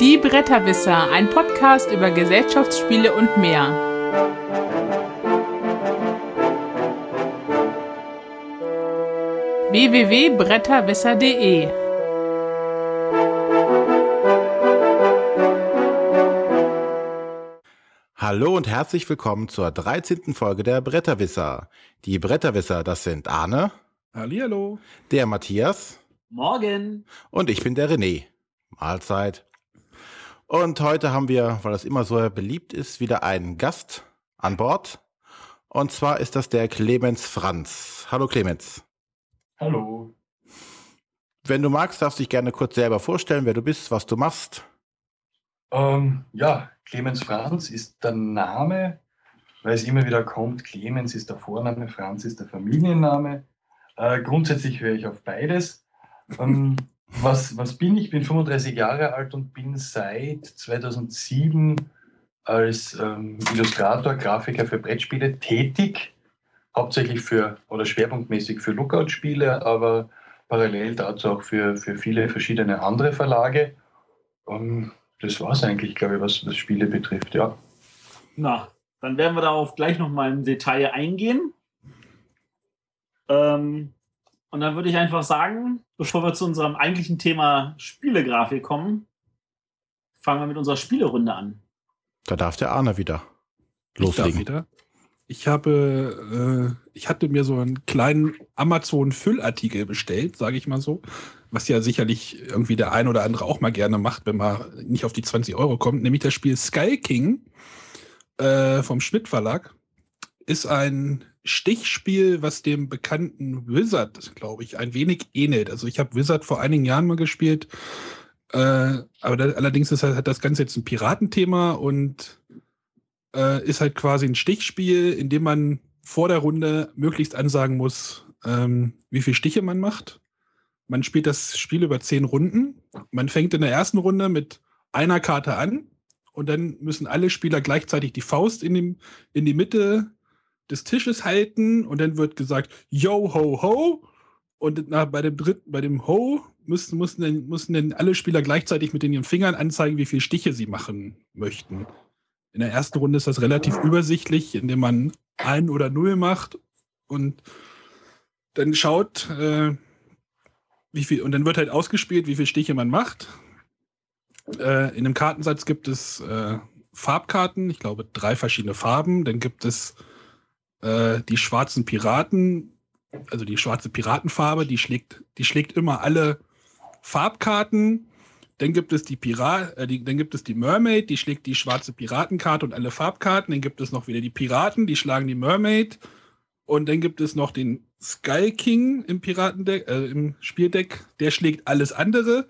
Die Bretterwisser, ein Podcast über Gesellschaftsspiele und mehr. www.bretterwisser.de Hallo und herzlich willkommen zur 13. Folge der Bretterwisser. Die Bretterwisser, das sind Arne. Hallihallo. Der Matthias. Morgen. Und ich bin der René. Mahlzeit. Und heute haben wir, weil das immer so beliebt ist, wieder einen Gast an Bord. Und zwar ist das der Clemens Franz. Hallo Clemens. Hallo. Wenn du magst, darfst du dich gerne kurz selber vorstellen, wer du bist, was du machst. Ähm, ja, Clemens Franz ist der Name, weil es immer wieder kommt. Clemens ist der Vorname, Franz ist der Familienname. Äh, grundsätzlich höre ich auf beides. Ähm, was, was bin ich? Ich bin 35 Jahre alt und bin seit 2007 als ähm, Illustrator, Grafiker für Brettspiele tätig. Hauptsächlich für oder schwerpunktmäßig für Lookout-Spiele, aber parallel dazu auch für, für viele verschiedene andere Verlage. Ähm, das war es eigentlich, glaube ich, was, was Spiele betrifft, ja. Na, dann werden wir darauf gleich nochmal im Detail eingehen. Ähm, und dann würde ich einfach sagen, bevor wir zu unserem eigentlichen Thema Spielegrafik kommen, fangen wir mit unserer Spielerunde an. Da darf der Arne wieder loslegen. Ich, wieder. ich habe, äh, ich hatte mir so einen kleinen Amazon-Füllartikel bestellt, sage ich mal so, was ja sicherlich irgendwie der ein oder andere auch mal gerne macht, wenn man nicht auf die 20 Euro kommt, nämlich das Spiel Sky King äh, vom Schmidt Verlag. Ist ein Stichspiel, was dem bekannten Wizard, glaube ich, ein wenig ähnelt. Also ich habe Wizard vor einigen Jahren mal gespielt, äh, aber da, allerdings ist halt, hat das Ganze jetzt ein Piratenthema und äh, ist halt quasi ein Stichspiel, in dem man vor der Runde möglichst ansagen muss, ähm, wie viele Stiche man macht. Man spielt das Spiel über zehn Runden. Man fängt in der ersten Runde mit einer Karte an und dann müssen alle Spieler gleichzeitig die Faust in, dem, in die Mitte des Tisches halten und dann wird gesagt, yo, ho, ho. Und na, bei dem dritten, bei dem Ho müssen, müssen, dann, müssen dann alle Spieler gleichzeitig mit ihren Fingern anzeigen, wie viele Stiche sie machen möchten. In der ersten Runde ist das relativ übersichtlich, indem man ein oder null macht und dann schaut, äh, wie viel, und dann wird halt ausgespielt, wie viele Stiche man macht. Äh, in dem Kartensatz gibt es äh, Farbkarten, ich glaube drei verschiedene Farben. Dann gibt es äh, die schwarzen Piraten, also die schwarze Piratenfarbe, die schlägt, die schlägt immer alle Farbkarten. Dann gibt es die Pirat, äh, die, dann gibt es die Mermaid, die schlägt die schwarze Piratenkarte und alle Farbkarten. Dann gibt es noch wieder die Piraten, die schlagen die Mermaid. Und dann gibt es noch den Sky King im Piratendeck, äh, im Spieldeck, der schlägt alles andere,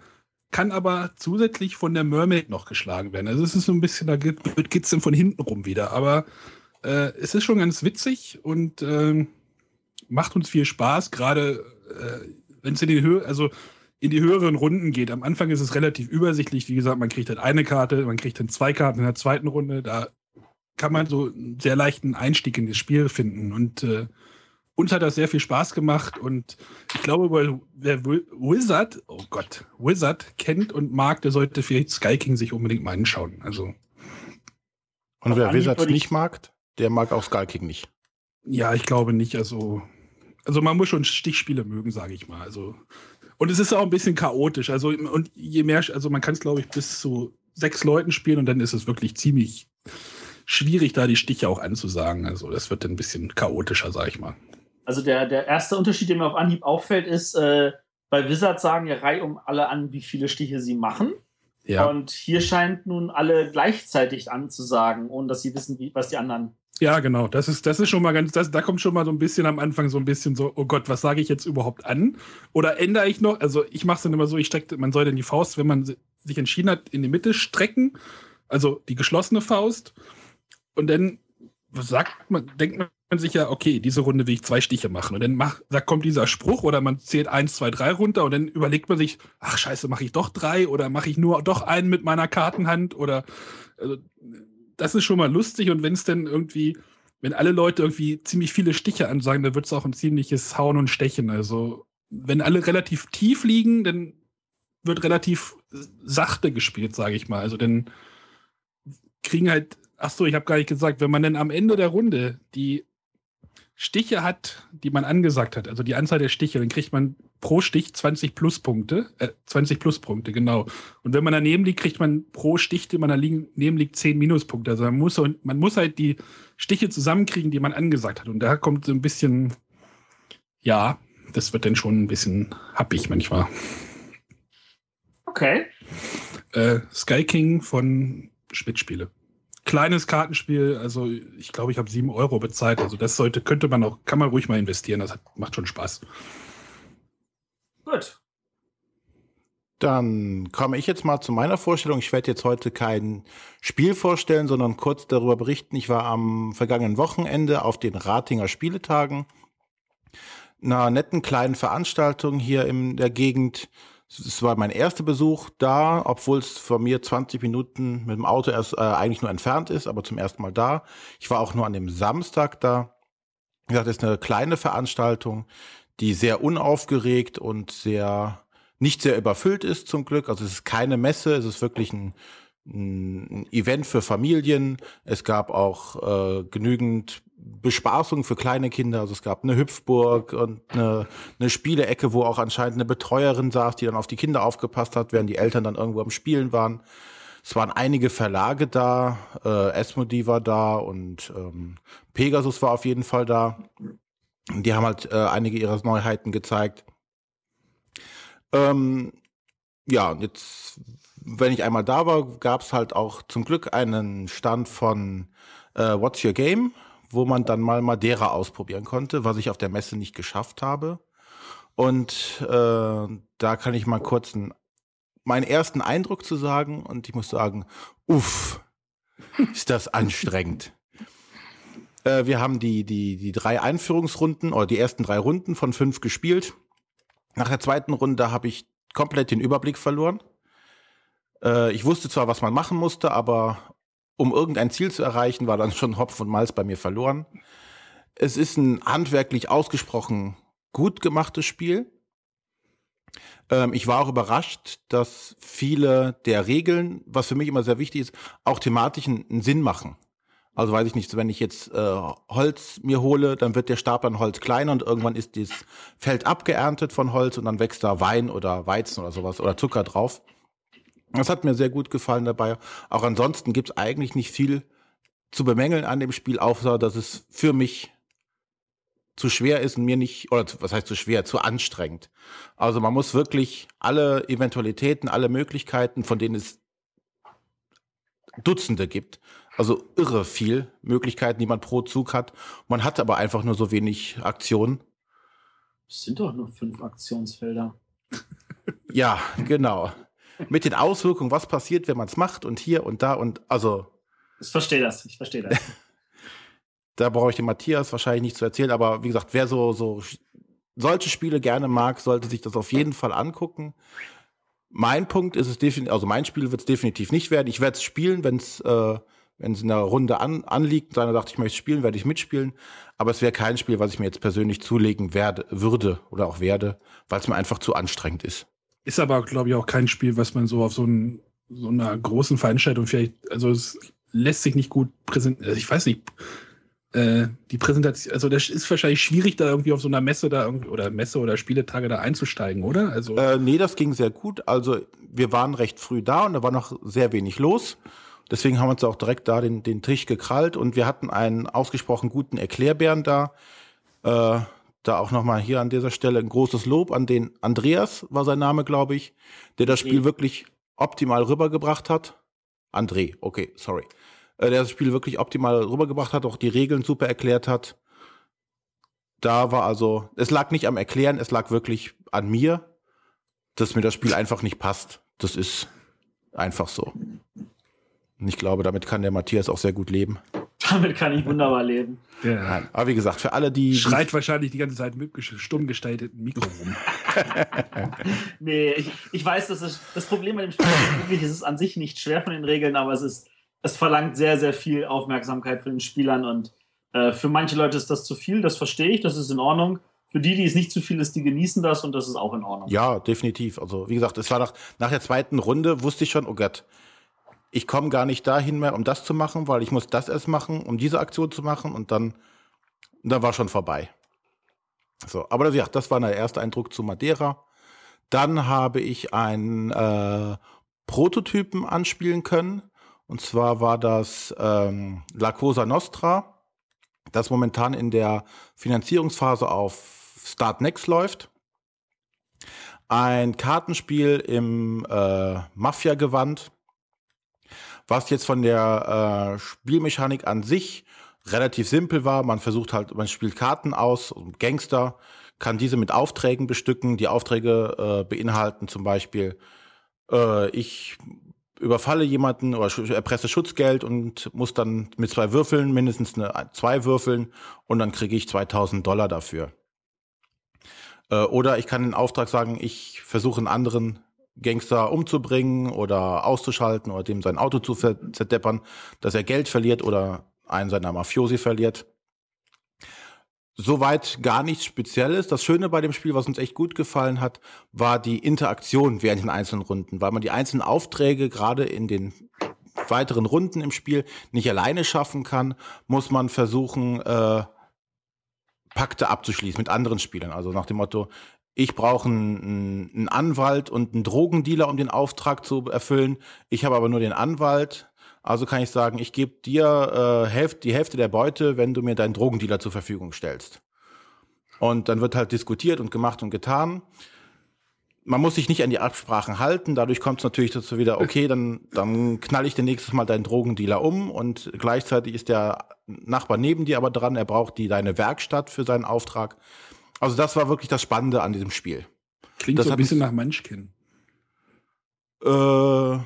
kann aber zusätzlich von der Mermaid noch geschlagen werden. Also es ist so ein bisschen, da geht es dann von hinten rum wieder. Aber äh, es ist schon ganz witzig und äh, macht uns viel Spaß, gerade äh, wenn es in die Höhe, also in die höheren Runden geht. Am Anfang ist es relativ übersichtlich. Wie gesagt, man kriegt halt eine Karte, man kriegt dann zwei Karten in der zweiten Runde. Da kann man so einen sehr leichten Einstieg in das Spiel finden. Und äh, uns hat das sehr viel Spaß gemacht. Und ich glaube, wer Wizard, oh Gott, Wizard kennt und mag, der sollte vielleicht Sky King sich unbedingt mal anschauen. Also. Und wer Wizard nicht mag, der mag auch Skull King nicht. Ja, ich glaube nicht. Also, also man muss schon Stichspiele mögen, sage ich mal. Also, und es ist auch ein bisschen chaotisch. Also, und je mehr, also man kann es, glaube ich, bis zu sechs Leuten spielen und dann ist es wirklich ziemlich schwierig, da die Stiche auch anzusagen. Also, das wird dann ein bisschen chaotischer, sage ich mal. Also, der, der erste Unterschied, der mir auf Anhieb auffällt, ist, äh, bei Wizard sagen ja Reihe um alle an, wie viele Stiche sie machen. Ja. Und hier scheint nun alle gleichzeitig anzusagen, ohne dass sie wissen, wie, was die anderen ja, genau. Das ist, das ist schon mal ganz, das, da kommt schon mal so ein bisschen am Anfang so ein bisschen so, oh Gott, was sage ich jetzt überhaupt an? Oder ändere ich noch? Also ich mache es dann immer so, ich strecke, man soll dann die Faust, wenn man sich entschieden hat, in die Mitte strecken, also die geschlossene Faust. Und dann sagt man, denkt man sich ja, okay, diese Runde will ich zwei Stiche machen. Und dann mach, da kommt dieser Spruch oder man zählt eins, zwei, drei runter und dann überlegt man sich, ach scheiße, mache ich doch drei oder mache ich nur doch einen mit meiner Kartenhand oder also, das ist schon mal lustig und wenn es denn irgendwie, wenn alle Leute irgendwie ziemlich viele Stiche ansagen, dann wird es auch ein ziemliches Hauen und Stechen. Also wenn alle relativ tief liegen, dann wird relativ sachte gespielt, sage ich mal. Also dann kriegen halt, ach so, ich habe gar nicht gesagt, wenn man dann am Ende der Runde die Stiche hat, die man angesagt hat, also die Anzahl der Stiche, dann kriegt man pro Stich 20 Pluspunkte, äh, 20 Pluspunkte, genau. Und wenn man daneben liegt, kriegt man pro Stich, den man daneben liegt, 10 Minuspunkte. Also man muss, man muss halt die Stiche zusammenkriegen, die man angesagt hat. Und da kommt so ein bisschen, ja, das wird dann schon ein bisschen happig manchmal. Okay. Äh, Sky King von Spitzspiele. Kleines Kartenspiel, also ich glaube, ich habe 7 Euro bezahlt. Also das sollte, könnte man auch, kann man ruhig mal investieren. Das hat, macht schon Spaß. Gut. Dann komme ich jetzt mal zu meiner Vorstellung. Ich werde jetzt heute kein Spiel vorstellen, sondern kurz darüber berichten. Ich war am vergangenen Wochenende auf den Ratinger Spieletagen, einer netten kleinen Veranstaltung hier in der Gegend. Es war mein erster Besuch da, obwohl es von mir 20 Minuten mit dem Auto erst äh, eigentlich nur entfernt ist, aber zum ersten Mal da. Ich war auch nur an dem Samstag da. Wie gesagt, es ist eine kleine Veranstaltung, die sehr unaufgeregt und sehr nicht sehr überfüllt ist zum Glück. Also es ist keine Messe, es ist wirklich ein, ein Event für Familien. Es gab auch äh, genügend Bespaßung für kleine Kinder. Also es gab eine Hüpfburg und eine, eine Spielecke, wo auch anscheinend eine Betreuerin saß, die dann auf die Kinder aufgepasst hat, während die Eltern dann irgendwo am Spielen waren. Es waren einige Verlage da, äh, Esmodi war da und ähm, Pegasus war auf jeden Fall da. Die haben halt äh, einige ihrer Neuheiten gezeigt. Ähm, ja, jetzt, wenn ich einmal da war, gab es halt auch zum Glück einen Stand von äh, What's Your Game, wo man dann mal Madeira ausprobieren konnte, was ich auf der Messe nicht geschafft habe. Und äh, da kann ich mal kurz einen, meinen ersten Eindruck zu sagen. Und ich muss sagen, uff, ist das anstrengend. Äh, wir haben die, die, die drei Einführungsrunden oder die ersten drei Runden von fünf gespielt. Nach der zweiten Runde habe ich komplett den Überblick verloren. Äh, ich wusste zwar, was man machen musste, aber um irgendein Ziel zu erreichen, war dann schon Hopf und Malz bei mir verloren. Es ist ein handwerklich ausgesprochen gut gemachtes Spiel. Ähm, ich war auch überrascht, dass viele der Regeln, was für mich immer sehr wichtig ist, auch thematisch einen Sinn machen. Also weiß ich nicht, wenn ich jetzt äh, Holz mir hole, dann wird der Stab an Holz kleiner und irgendwann ist das Feld abgeerntet von Holz und dann wächst da Wein oder Weizen oder sowas oder Zucker drauf. Das hat mir sehr gut gefallen dabei. Auch ansonsten gibt's eigentlich nicht viel zu bemängeln an dem Spiel, außer dass es für mich zu schwer ist und mir nicht, oder was heißt zu schwer, zu anstrengend. Also man muss wirklich alle Eventualitäten, alle Möglichkeiten, von denen es Dutzende gibt, also irre viel Möglichkeiten, die man pro Zug hat. Man hat aber einfach nur so wenig Aktionen. Es sind doch nur fünf Aktionsfelder. ja, genau. Mit den Auswirkungen, was passiert, wenn man es macht und hier und da und also. Ich verstehe das, ich verstehe das. da brauche ich den Matthias wahrscheinlich nicht zu erzählen, aber wie gesagt, wer so, so solche Spiele gerne mag, sollte sich das auf jeden Fall angucken. Mein Punkt ist es definitiv, also mein Spiel wird es definitiv nicht werden. Ich werde es spielen, wenn es äh, wenn es in der Runde an, anliegt, und einer sagt, ich möchte spielen, werde ich mitspielen. Aber es wäre kein Spiel, was ich mir jetzt persönlich zulegen werde, würde oder auch werde, weil es mir einfach zu anstrengend ist. Ist aber, glaube ich, auch kein Spiel, was man so auf so, ein, so einer großen Veranstaltung vielleicht, also es lässt sich nicht gut präsentieren. Also ich weiß nicht, äh, die Präsentation, also das ist wahrscheinlich schwierig, da irgendwie auf so einer Messe da oder Messe oder Spieletage da einzusteigen, oder? Also äh, nee, das ging sehr gut. Also wir waren recht früh da und da war noch sehr wenig los. Deswegen haben wir uns auch direkt da den, den Tisch gekrallt und wir hatten einen ausgesprochen guten Erklärbären da. Äh, da auch nochmal hier an dieser Stelle ein großes Lob an den Andreas, war sein Name, glaube ich, der das Spiel wirklich optimal rübergebracht hat. André, okay, sorry. Äh, der das Spiel wirklich optimal rübergebracht hat, auch die Regeln super erklärt hat. Da war also, es lag nicht am Erklären, es lag wirklich an mir, dass mir das Spiel einfach nicht passt. Das ist einfach so. Und ich glaube, damit kann der Matthias auch sehr gut leben. Damit kann ich wunderbar leben. Ja. Nein, aber wie gesagt, für alle, die. Schreit wahrscheinlich die ganze Zeit mit stumm gestalteten Mikro rum. nee, ich, ich weiß, dass es, das Problem bei dem Spiel ist wirklich, es ist an sich nicht schwer von den Regeln, aber es ist, es verlangt sehr, sehr viel Aufmerksamkeit von den Spielern und äh, für manche Leute ist das zu viel, das verstehe ich, das ist in Ordnung. für die, die es nicht zu viel ist, die genießen das und das ist auch in Ordnung. Ja, definitiv. Also wie gesagt, es war nach, nach der zweiten Runde, wusste ich schon, oh Gott, ich komme gar nicht dahin mehr, um das zu machen, weil ich muss das erst machen, um diese Aktion zu machen und dann, dann war schon vorbei. So, aber gesagt, das war der erste Eindruck zu Madeira. Dann habe ich einen äh, Prototypen anspielen können. Und zwar war das ähm, La Cosa Nostra, das momentan in der Finanzierungsphase auf Start Next läuft. Ein Kartenspiel im äh, Mafia-Gewand, was jetzt von der äh, Spielmechanik an sich relativ simpel war. Man versucht halt, man spielt Karten aus, Gangster, kann diese mit Aufträgen bestücken. Die Aufträge äh, beinhalten zum Beispiel, äh, ich überfalle jemanden oder erpresse Schutzgeld und muss dann mit zwei Würfeln, mindestens eine, zwei Würfeln und dann kriege ich 2000 Dollar dafür. Äh, oder ich kann den Auftrag sagen, ich versuche einen anderen Gangster umzubringen oder auszuschalten oder dem sein Auto zu zerdeppern, dass er Geld verliert oder einen seiner Mafiosi verliert. Soweit gar nichts Spezielles. Das Schöne bei dem Spiel, was uns echt gut gefallen hat, war die Interaktion während den einzelnen Runden, weil man die einzelnen Aufträge gerade in den weiteren Runden im Spiel nicht alleine schaffen kann, muss man versuchen, äh, Pakte abzuschließen mit anderen Spielern. Also nach dem Motto, ich brauche einen, einen Anwalt und einen Drogendealer, um den Auftrag zu erfüllen. Ich habe aber nur den Anwalt. Also kann ich sagen, ich gebe dir äh, die Hälfte der Beute, wenn du mir deinen Drogendealer zur Verfügung stellst. Und dann wird halt diskutiert und gemacht und getan. Man muss sich nicht an die Absprachen halten. Dadurch kommt es natürlich dazu wieder, okay, dann, dann knall ich dir nächstes Mal deinen Drogendealer um und gleichzeitig ist der Nachbar neben dir aber dran, er braucht die deine Werkstatt für seinen Auftrag. Also das war wirklich das Spannende an diesem Spiel. Klingt das so ein bisschen nach Munchkin. Äh,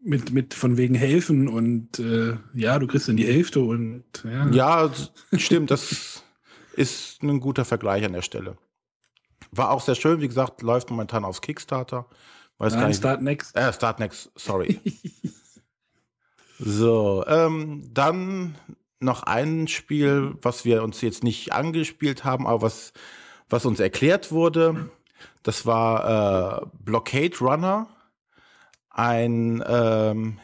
mit, mit von wegen helfen und äh, ja, du kriegst dann die Hälfte und ja. Ja, stimmt, das ist ein guter Vergleich an der Stelle. War auch sehr schön, wie gesagt, läuft momentan aufs Kickstarter. Weiß Nein, gar nicht, Start Next. Äh, Start Next, sorry. so, ähm, dann noch ein Spiel, was wir uns jetzt nicht angespielt haben, aber was, was uns erklärt wurde. Das war äh, Blockade Runner ein, ähm,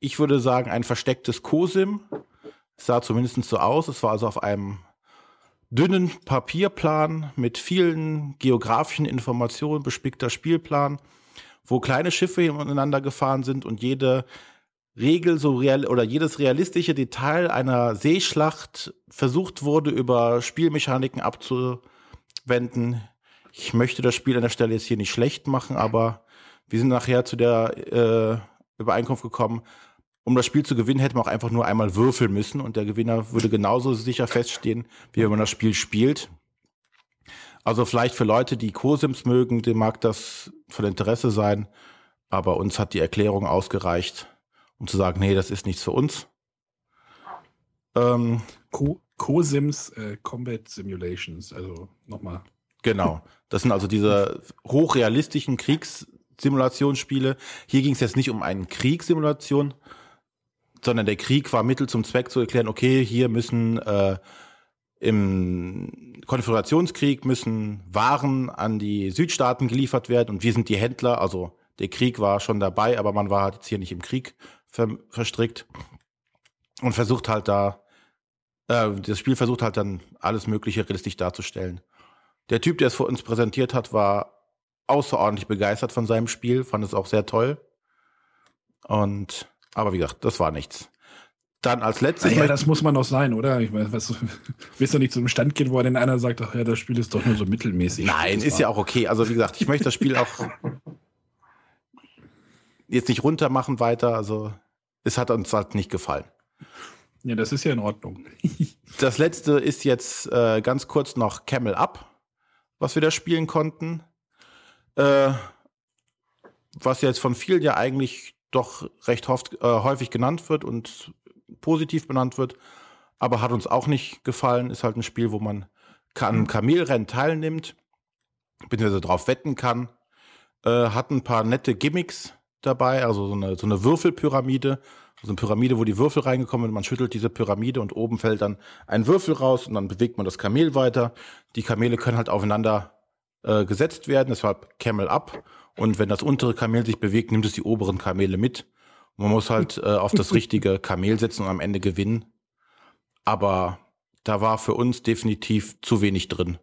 ich würde sagen, ein verstecktes COSIM. Es sah zumindest so aus. Es war also auf einem dünnen Papierplan mit vielen geografischen Informationen bespickter Spielplan, wo kleine Schiffe ineinander gefahren sind und jede Regel so real oder jedes realistische Detail einer Seeschlacht versucht wurde, über Spielmechaniken abzuwenden. Ich möchte das Spiel an der Stelle jetzt hier nicht schlecht machen, aber wir sind nachher zu der äh, Übereinkunft gekommen, um das Spiel zu gewinnen, hätte man auch einfach nur einmal würfeln müssen und der Gewinner würde genauso sicher feststehen, wie wenn man das Spiel spielt. Also vielleicht für Leute, die Co-Sims mögen, dem mag das von Interesse sein, aber uns hat die Erklärung ausgereicht, um zu sagen, nee, das ist nichts für uns. Ähm, Co-Sims äh, Combat Simulations, also nochmal. Genau. Das sind also diese hochrealistischen Kriegs- Simulationsspiele. Hier ging es jetzt nicht um eine Kriegssimulation, sondern der Krieg war Mittel zum Zweck zu erklären, okay, hier müssen äh, im Konföderationskrieg müssen Waren an die Südstaaten geliefert werden und wir sind die Händler. Also der Krieg war schon dabei, aber man war jetzt hier nicht im Krieg ver verstrickt und versucht halt da, äh, das Spiel versucht halt dann alles Mögliche realistisch darzustellen. Der Typ, der es vor uns präsentiert hat, war außerordentlich begeistert von seinem Spiel, fand es auch sehr toll. Und, aber wie gesagt, das war nichts. Dann als letztes. Ja, das muss man doch sein, oder? Ich meine, was, willst du nicht zum Stand gehen, wo dann einer sagt, ach ja, das Spiel ist doch nur so mittelmäßig. Nein, ist ja auch okay. Also wie gesagt, ich möchte das Spiel auch jetzt nicht runter machen weiter. Also es hat uns halt nicht gefallen. Ja, das ist ja in Ordnung. das letzte ist jetzt äh, ganz kurz noch Camel Up, was wir da spielen konnten äh, was jetzt von vielen ja eigentlich doch recht oft, äh, häufig genannt wird und positiv benannt wird, aber hat uns auch nicht gefallen. Ist halt ein Spiel, wo man an Kamelrennen teilnimmt, beziehungsweise drauf wetten kann. Äh, hat ein paar nette Gimmicks dabei, also so eine, so eine Würfelpyramide, so eine Pyramide, wo die Würfel reingekommen sind. Man schüttelt diese Pyramide und oben fällt dann ein Würfel raus und dann bewegt man das Kamel weiter. Die Kamele können halt aufeinander äh, gesetzt werden, deshalb Camel up. Und wenn das untere Kamel sich bewegt, nimmt es die oberen Kamele mit. Und man muss halt äh, auf das richtige Kamel setzen und am Ende gewinnen. Aber da war für uns definitiv zu wenig drin.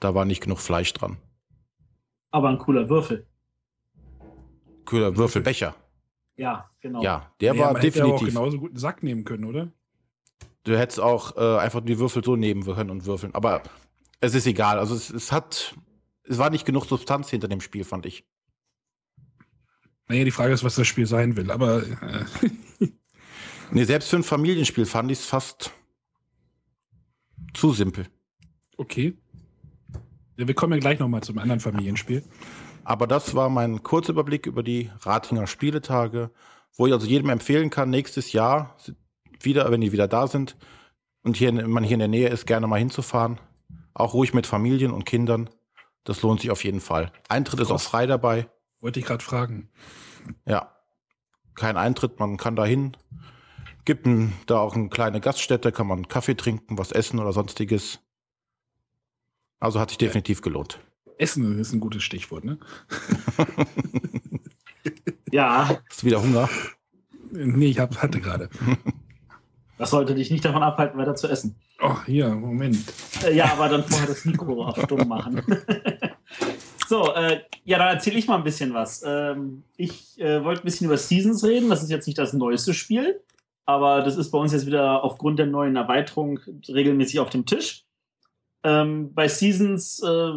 Da war nicht genug Fleisch dran. Aber ein cooler Würfel. Cooler Würfelbecher. Ja, genau. Ja, der Naja, war man hätte ja definitiv. auch genauso gut einen Sack nehmen können, oder? Du hättest auch äh, einfach die Würfel so nehmen können und würfeln. Aber es ist egal. Also es, es hat, es war nicht genug Substanz hinter dem Spiel, fand ich. Naja, die Frage ist, was das Spiel sein will. Aber äh, Nee, selbst für ein Familienspiel fand ich es fast zu simpel. okay. Ja, wir kommen ja gleich nochmal zum anderen Familienspiel. Aber das war mein kurzer Überblick über die Ratinger Spieletage, wo ich also jedem empfehlen kann, nächstes Jahr wieder, wenn die wieder da sind und hier, man hier in der Nähe ist, gerne mal hinzufahren. Auch ruhig mit Familien und Kindern. Das lohnt sich auf jeden Fall. Eintritt ist auch frei dabei. Wollte ich gerade fragen. Ja. Kein Eintritt, man kann da hin. Gibt ein, da auch eine kleine Gaststätte, kann man Kaffee trinken, was essen oder sonstiges. Also hat sich definitiv gelohnt. Essen ist ein gutes Stichwort, ne? Ja, Hast du wieder Hunger? Nee, ich hab, hatte gerade. das sollte dich nicht davon abhalten, weiter zu essen. Oh, hier, Moment. Äh, ja, aber dann vorher das Mikro auf stumm machen. so, äh, ja, dann erzähle ich mal ein bisschen was. Ähm, ich äh, wollte ein bisschen über Seasons reden. Das ist jetzt nicht das neueste Spiel, aber das ist bei uns jetzt wieder aufgrund der neuen Erweiterung regelmäßig auf dem Tisch. Ähm, bei Seasons äh,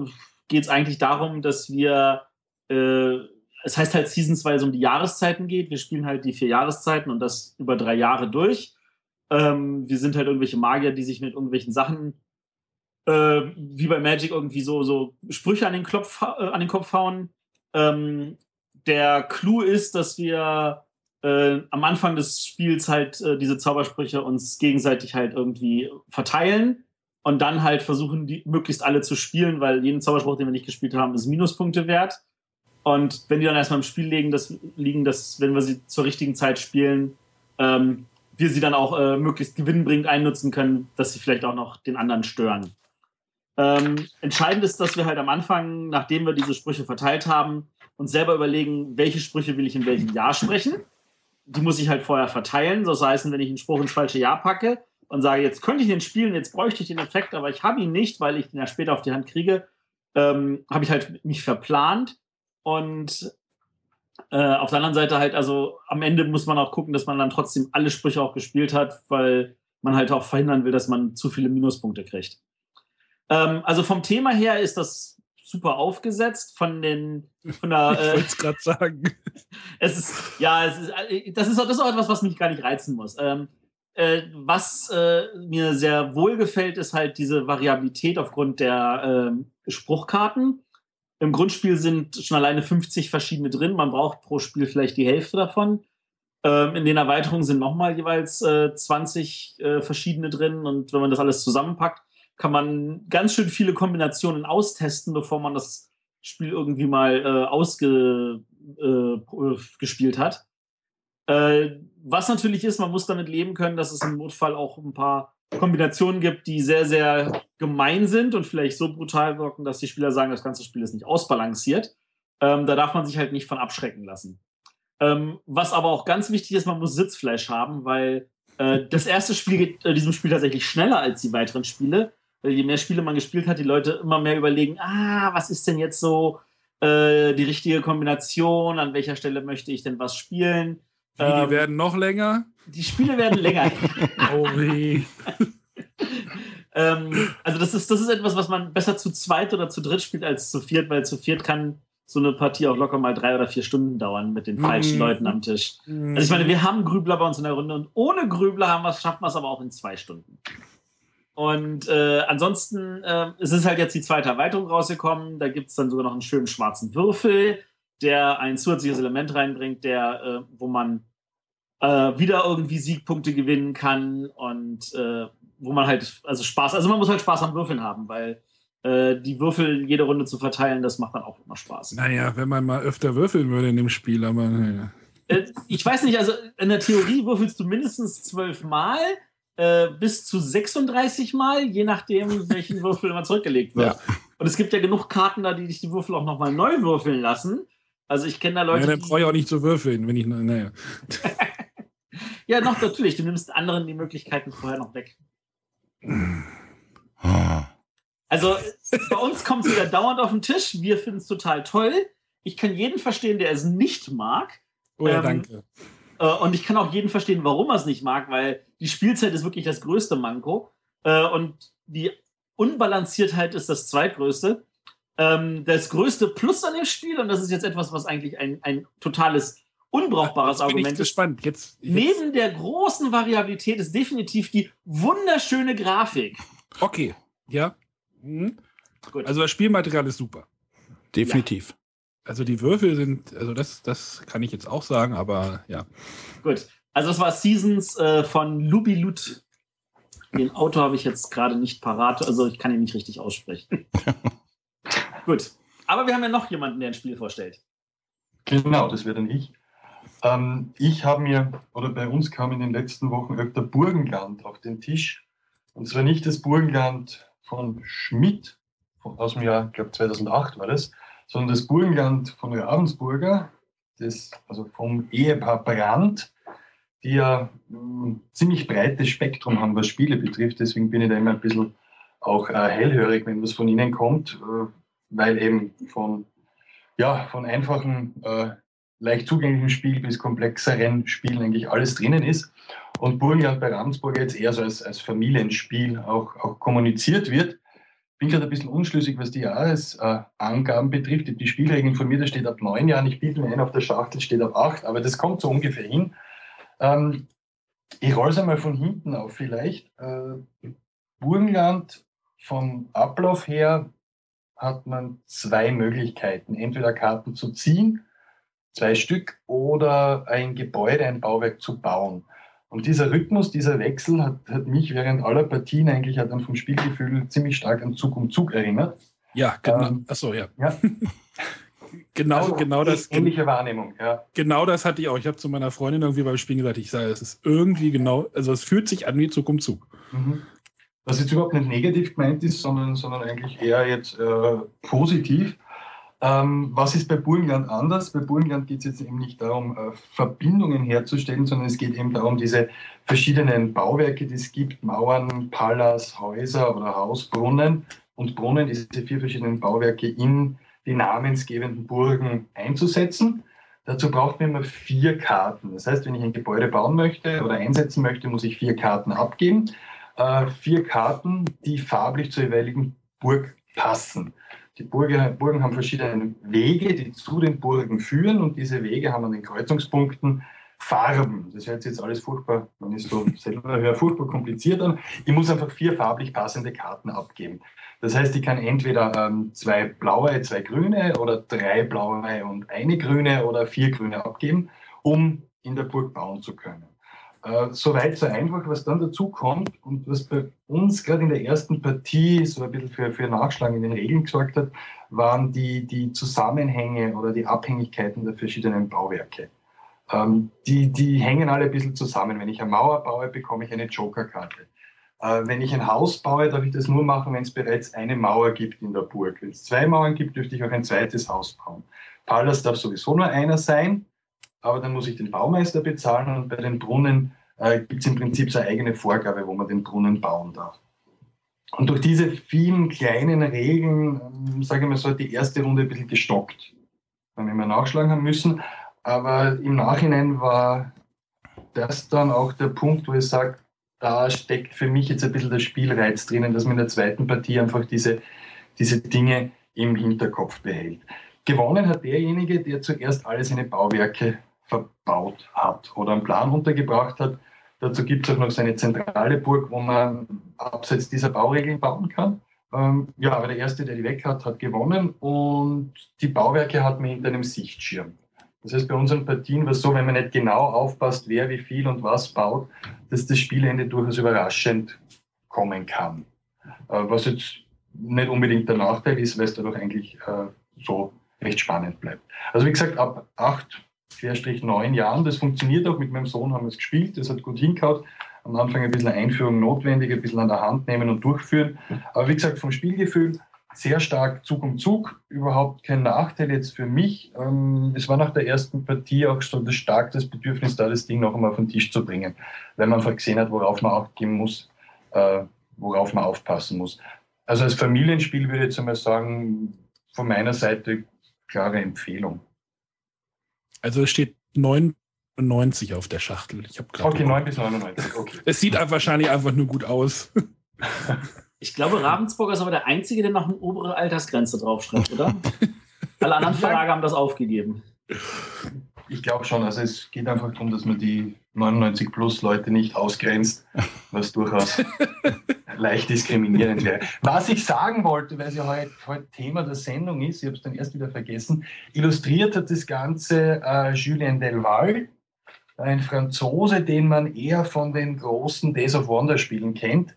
geht es eigentlich darum, dass wir, äh, es heißt halt Seasons, weil es um die Jahreszeiten geht. Wir spielen halt die vier Jahreszeiten und das über drei Jahre durch. Ähm, wir sind halt irgendwelche Magier, die sich mit irgendwelchen Sachen äh, wie bei Magic irgendwie so, so Sprüche an den, Klopf, äh, an den Kopf hauen. Ähm, der Clou ist, dass wir äh, am Anfang des Spiels halt äh, diese Zaubersprüche uns gegenseitig halt irgendwie verteilen und dann halt versuchen, die möglichst alle zu spielen, weil jeden Zauberspruch, den wir nicht gespielt haben, ist Minuspunkte wert. Und wenn die dann erstmal im Spiel liegen, das, liegen, dass, wenn wir sie zur richtigen Zeit spielen, ähm, wir sie dann auch äh, möglichst gewinnbringend einnutzen können, dass sie vielleicht auch noch den anderen stören. Ähm, entscheidend ist, dass wir halt am Anfang, nachdem wir diese Sprüche verteilt haben, uns selber überlegen, welche Sprüche will ich in welchem Jahr sprechen. Die muss ich halt vorher verteilen. Das heißt, wenn ich einen Spruch ins falsche Jahr packe und sage, jetzt könnte ich den spielen, jetzt bräuchte ich den Effekt, aber ich habe ihn nicht, weil ich den ja später auf die Hand kriege, ähm, habe ich halt mich verplant. Und äh, auf der anderen Seite halt, also am Ende muss man auch gucken, dass man dann trotzdem alle Sprüche auch gespielt hat, weil man halt auch verhindern will, dass man zu viele Minuspunkte kriegt. Ähm, also vom Thema her ist das super aufgesetzt. Von den, von der, Ich äh, wollte es gerade sagen. es ist, ja, es ist, äh, das ist, auch- das ist auch etwas, was mich gar nicht reizen muss. Ähm, äh, was äh, mir sehr wohl gefällt, ist halt diese Variabilität aufgrund der ähm, Spruchkarten. Im Grundspiel sind schon alleine 50 verschiedene drin. Man braucht pro Spiel vielleicht die Hälfte davon. Ähm, in den Erweiterungen sind nochmal jeweils äh, 20 äh, verschiedene drin. Und wenn man das alles zusammenpackt, kann man ganz schön viele Kombinationen austesten, bevor man das Spiel irgendwie mal äh, ausgespielt äh, gespielt hat. Äh, was natürlich ist, man muss damit leben können, dass es im Notfall auch ein paar Kombinationen gibt, die sehr, sehr gemein sind und vielleicht so brutal wirken, dass die Spieler sagen, das ganze Spiel ist nicht ausbalanciert. Ähm, da darf man sich halt nicht von abschrecken lassen. Ähm, was aber auch ganz wichtig ist, man muss Sitzfleisch haben, weil äh, das erste Spiel geht äh, diesem Spiel tatsächlich schneller als die weiteren Spiele. Weil je mehr Spiele man gespielt hat, die Leute immer mehr überlegen, ah, was ist denn jetzt so äh, die richtige Kombination, an welcher Stelle möchte ich denn was spielen. Wie, Ähm, die werden noch länger? die Spiele werden länger. Oh weh. ähm, also das ist, das ist etwas, was man besser zu zweit oder zu dritt spielt als zu viert, weil zu viert kann so eine Partie auch locker mal drei oder vier Stunden dauern mit den falschen Mhm. Leuten am Tisch. Also ich meine, wir haben Grübler bei uns in der Runde und ohne Grübler haben wir's, schaffen wir es aber auch in zwei Stunden. Und äh, ansonsten äh, es ist halt jetzt die zweite Erweiterung rausgekommen. Da gibt es dann sogar noch einen schönen schwarzen Würfel, der ein zusätzliches Element reinbringt, der, äh, wo man äh, wieder irgendwie Siegpunkte gewinnen kann und äh, wo man halt, also Spaß, also man muss halt Spaß am Würfeln haben, weil äh, die Würfel jede Runde zu verteilen, das macht dann auch immer Spaß. Naja, wenn man mal öfter würfeln würde in dem Spiel, aber naja. äh, ich weiß nicht, also in der Theorie würfelst du mindestens zwölf Mal äh, bis zu 36 Mal, je nachdem, welchen Würfel immer zurückgelegt wird. Ja. Und es gibt ja genug Karten da, die dich die Würfel auch nochmal neu würfeln lassen. Also ich kenne da Leute. Ja, dann brauche ich auch nicht zu würfeln, wenn ich. Naja. ja, noch natürlich. Du nimmst anderen die Möglichkeiten vorher noch weg. Also bei uns kommt es wieder dauernd auf den Tisch. Wir finden es total toll. Ich kann jeden verstehen, der es nicht mag. Oh ja, ähm, danke. Äh, und ich kann auch jeden verstehen, warum er es nicht mag, weil die Spielzeit ist wirklich das größte Manko. Äh, und die Unbalanciertheit ist das zweitgrößte. Ähm, das größte Plus an dem Spiel, und das ist jetzt etwas, was eigentlich ein, ein totales unbrauchbares Argument ist. Jetzt, jetzt. Neben der großen Variabilität ist definitiv die wunderschöne Grafik. Okay, ja. Mhm. Also das Spielmaterial ist super. Definitiv. Ja. Also die Würfel sind, also das, das kann ich jetzt auch sagen, aber ja. Gut. Also es war Seasons äh, von Lubilut. Den Autor habe ich jetzt gerade nicht parat, also ich kann ihn nicht richtig aussprechen. Gut. Aber wir haben ja noch jemanden, der ein Spiel vorstellt. Genau, das wäre dann ich. Ähm, ich habe mir, oder bei uns kam in den letzten Wochen öfter Burgenland auf den Tisch. Und zwar nicht das Burgenland von Schmidt, aus dem Jahr, ich glaube 2008 war das, sondern das Burgenland von Ravensburger, das, also vom Ehepaar Brandt, die ja ein hm, ziemlich breites Spektrum haben, was Spiele betrifft. Deswegen bin ich da immer ein bisschen auch äh, hellhörig, wenn was von ihnen kommt, äh, weil eben von, ja, von einfachen, äh, leicht zugänglichen Spielen bis komplexeren Spielen eigentlich alles drinnen ist. Und Burgenland bei Ravensburger jetzt eher so als, als Familienspiel auch, auch kommuniziert wird bin gerade ein bisschen unschlüssig, was die Jahresangaben betrifft. Die Spielregeln von mir, da steht ab neun Jahren. Ich biete mir ein, auf der Schachtel steht ab acht, aber das kommt so ungefähr hin. Ähm, ich rolle es einmal von hinten auf vielleicht. Äh, Burgenland vom Ablauf her hat man zwei Möglichkeiten. Entweder Karten zu ziehen, zwei Stück, oder ein Gebäude, ein Bauwerk zu bauen. Und dieser Rhythmus, dieser Wechsel hat, hat mich während aller Partien eigentlich hat dann vom Spielgefühl ziemlich stark an Zug um Zug erinnert. Ja, genau. Ähm, Achso, ja. ja. genau, also, genau das. Ähnliche Wahrnehmung, ja. Genau das hatte ich auch. Ich habe zu meiner Freundin irgendwie beim Spielen gesagt, ich sage, es ist irgendwie genau, also es fühlt sich an wie Zug um Zug. Mhm. Was jetzt überhaupt nicht negativ gemeint ist, sondern, sondern eigentlich eher jetzt äh, positiv. Ähm, was ist bei Burgenland anders? Bei Burgenland geht es jetzt eben nicht darum, äh, Verbindungen herzustellen, sondern es geht eben darum, diese verschiedenen Bauwerke, die es gibt, Mauern, Palas, Häuser oder Hausbrunnen und Brunnen, diese vier verschiedenen Bauwerke in die namensgebenden Burgen einzusetzen. Dazu braucht man immer vier Karten. Das heißt, wenn ich ein Gebäude bauen möchte oder einsetzen möchte, muss ich vier Karten abgeben. Äh, vier Karten, die farblich zur jeweiligen Burg passen. Die Burgen, Burgen haben verschiedene Wege, die zu den Burgen führen und diese Wege haben an den Kreuzungspunkten Farben. Das hört sich jetzt alles furchtbar, wenn ich so selber höre, furchtbar kompliziert an. Ich muss einfach vier farblich passende Karten abgeben. Das heißt, ich kann entweder ähm, zwei blaue, zwei grüne oder drei blaue und eine grüne oder vier grüne abgeben, um in der Burg bauen zu können. Äh, Soweit so einfach, was dann dazu kommt und was bei uns gerade in der ersten Partie so ein bisschen für, für Nachschlag in den Regeln gesorgt hat, waren die, die Zusammenhänge oder die Abhängigkeiten der verschiedenen Bauwerke. Ähm, die, die hängen alle ein bisschen zusammen. Wenn ich eine Mauer baue, bekomme ich eine Jokerkarte. Äh, wenn ich ein Haus baue, darf ich das nur machen, wenn es bereits eine Mauer gibt in der Burg. Wenn es zwei Mauern gibt, dürfte ich auch ein zweites Haus bauen. Palast darf sowieso nur einer sein aber dann muss ich den Baumeister bezahlen und bei den Brunnen äh, gibt es im Prinzip so eine eigene Vorgabe, wo man den Brunnen bauen darf. Und durch diese vielen kleinen Regeln, ähm, sage ich mal so, hat die erste Runde ein bisschen gestockt, weil wir nachschlagen haben müssen. Aber im Nachhinein war das dann auch der Punkt, wo ich sage, da steckt für mich jetzt ein bisschen der Spielreiz drinnen, dass man in der zweiten Partie einfach diese, diese Dinge im Hinterkopf behält. Gewonnen hat derjenige, der zuerst alle seine Bauwerke verbaut hat oder einen Plan untergebracht hat. Dazu gibt es auch noch seine zentrale Burg, wo man abseits dieser Bauregeln bauen kann. Ähm, ja, aber der Erste, der die weg hat, hat gewonnen und die Bauwerke hat man hinter einem Sichtschirm. Das heißt, bei unseren Partien war es so, wenn man nicht genau aufpasst, wer wie viel und was baut, dass das Spielende durchaus überraschend kommen kann. Äh, was jetzt nicht unbedingt der Nachteil ist, weil es dadurch eigentlich äh, so recht spannend bleibt. Also wie gesagt, ab acht Querstrich neun Jahren. Das funktioniert auch. Mit meinem Sohn haben wir es gespielt. Das hat gut hingehauen. Am Anfang ein bisschen Einführung notwendig, ein bisschen an der Hand nehmen und durchführen. Aber wie gesagt, vom Spielgefühl sehr stark Zug um Zug, überhaupt kein Nachteil jetzt für mich. Ähm, es war nach der ersten Partie auch so das stark das Bedürfnis da, das Ding noch einmal auf den Tisch zu bringen, weil man einfach gesehen hat, worauf man auch gehen muss, äh, worauf man aufpassen muss. Also als Familienspiel würde ich jetzt einmal sagen, von meiner Seite klare Empfehlung. Also es steht 99 auf der Schachtel. Ich okay, 9 bis 99. Okay. Es sieht wahrscheinlich einfach nur gut aus. Ich glaube, Ravensburger ist aber der Einzige, der noch eine obere Altersgrenze draufschreibt, oder? Alle anderen Verlage haben das aufgegeben. Ich glaube schon. Also es geht einfach darum, dass man die 99 plus Leute nicht ausgrenzt, was durchaus leicht diskriminierend wäre. Was ich sagen wollte, weil es ja heute, heute Thema der Sendung ist, ich habe es dann erst wieder vergessen, illustriert hat das Ganze äh, Julien Delval, ein Franzose, den man eher von den großen Days of Wonder Spielen kennt.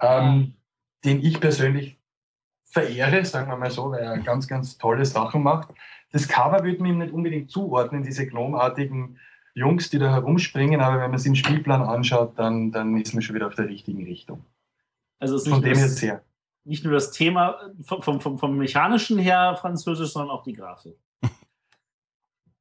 Ähm, den ich persönlich verehre, sagen wir mal so, weil er ganz, ganz tolle Sachen macht. Das Cover würde man ihm nicht unbedingt zuordnen, diese gnomartigen Jungs, die da herumspringen, aber wenn man sich den Spielplan anschaut, dann, dann ist man schon wieder auf der richtigen Richtung. Also es ist Von dem her. Nicht nur das Thema vom, vom, vom Mechanischen her französisch, sondern auch die Grafik.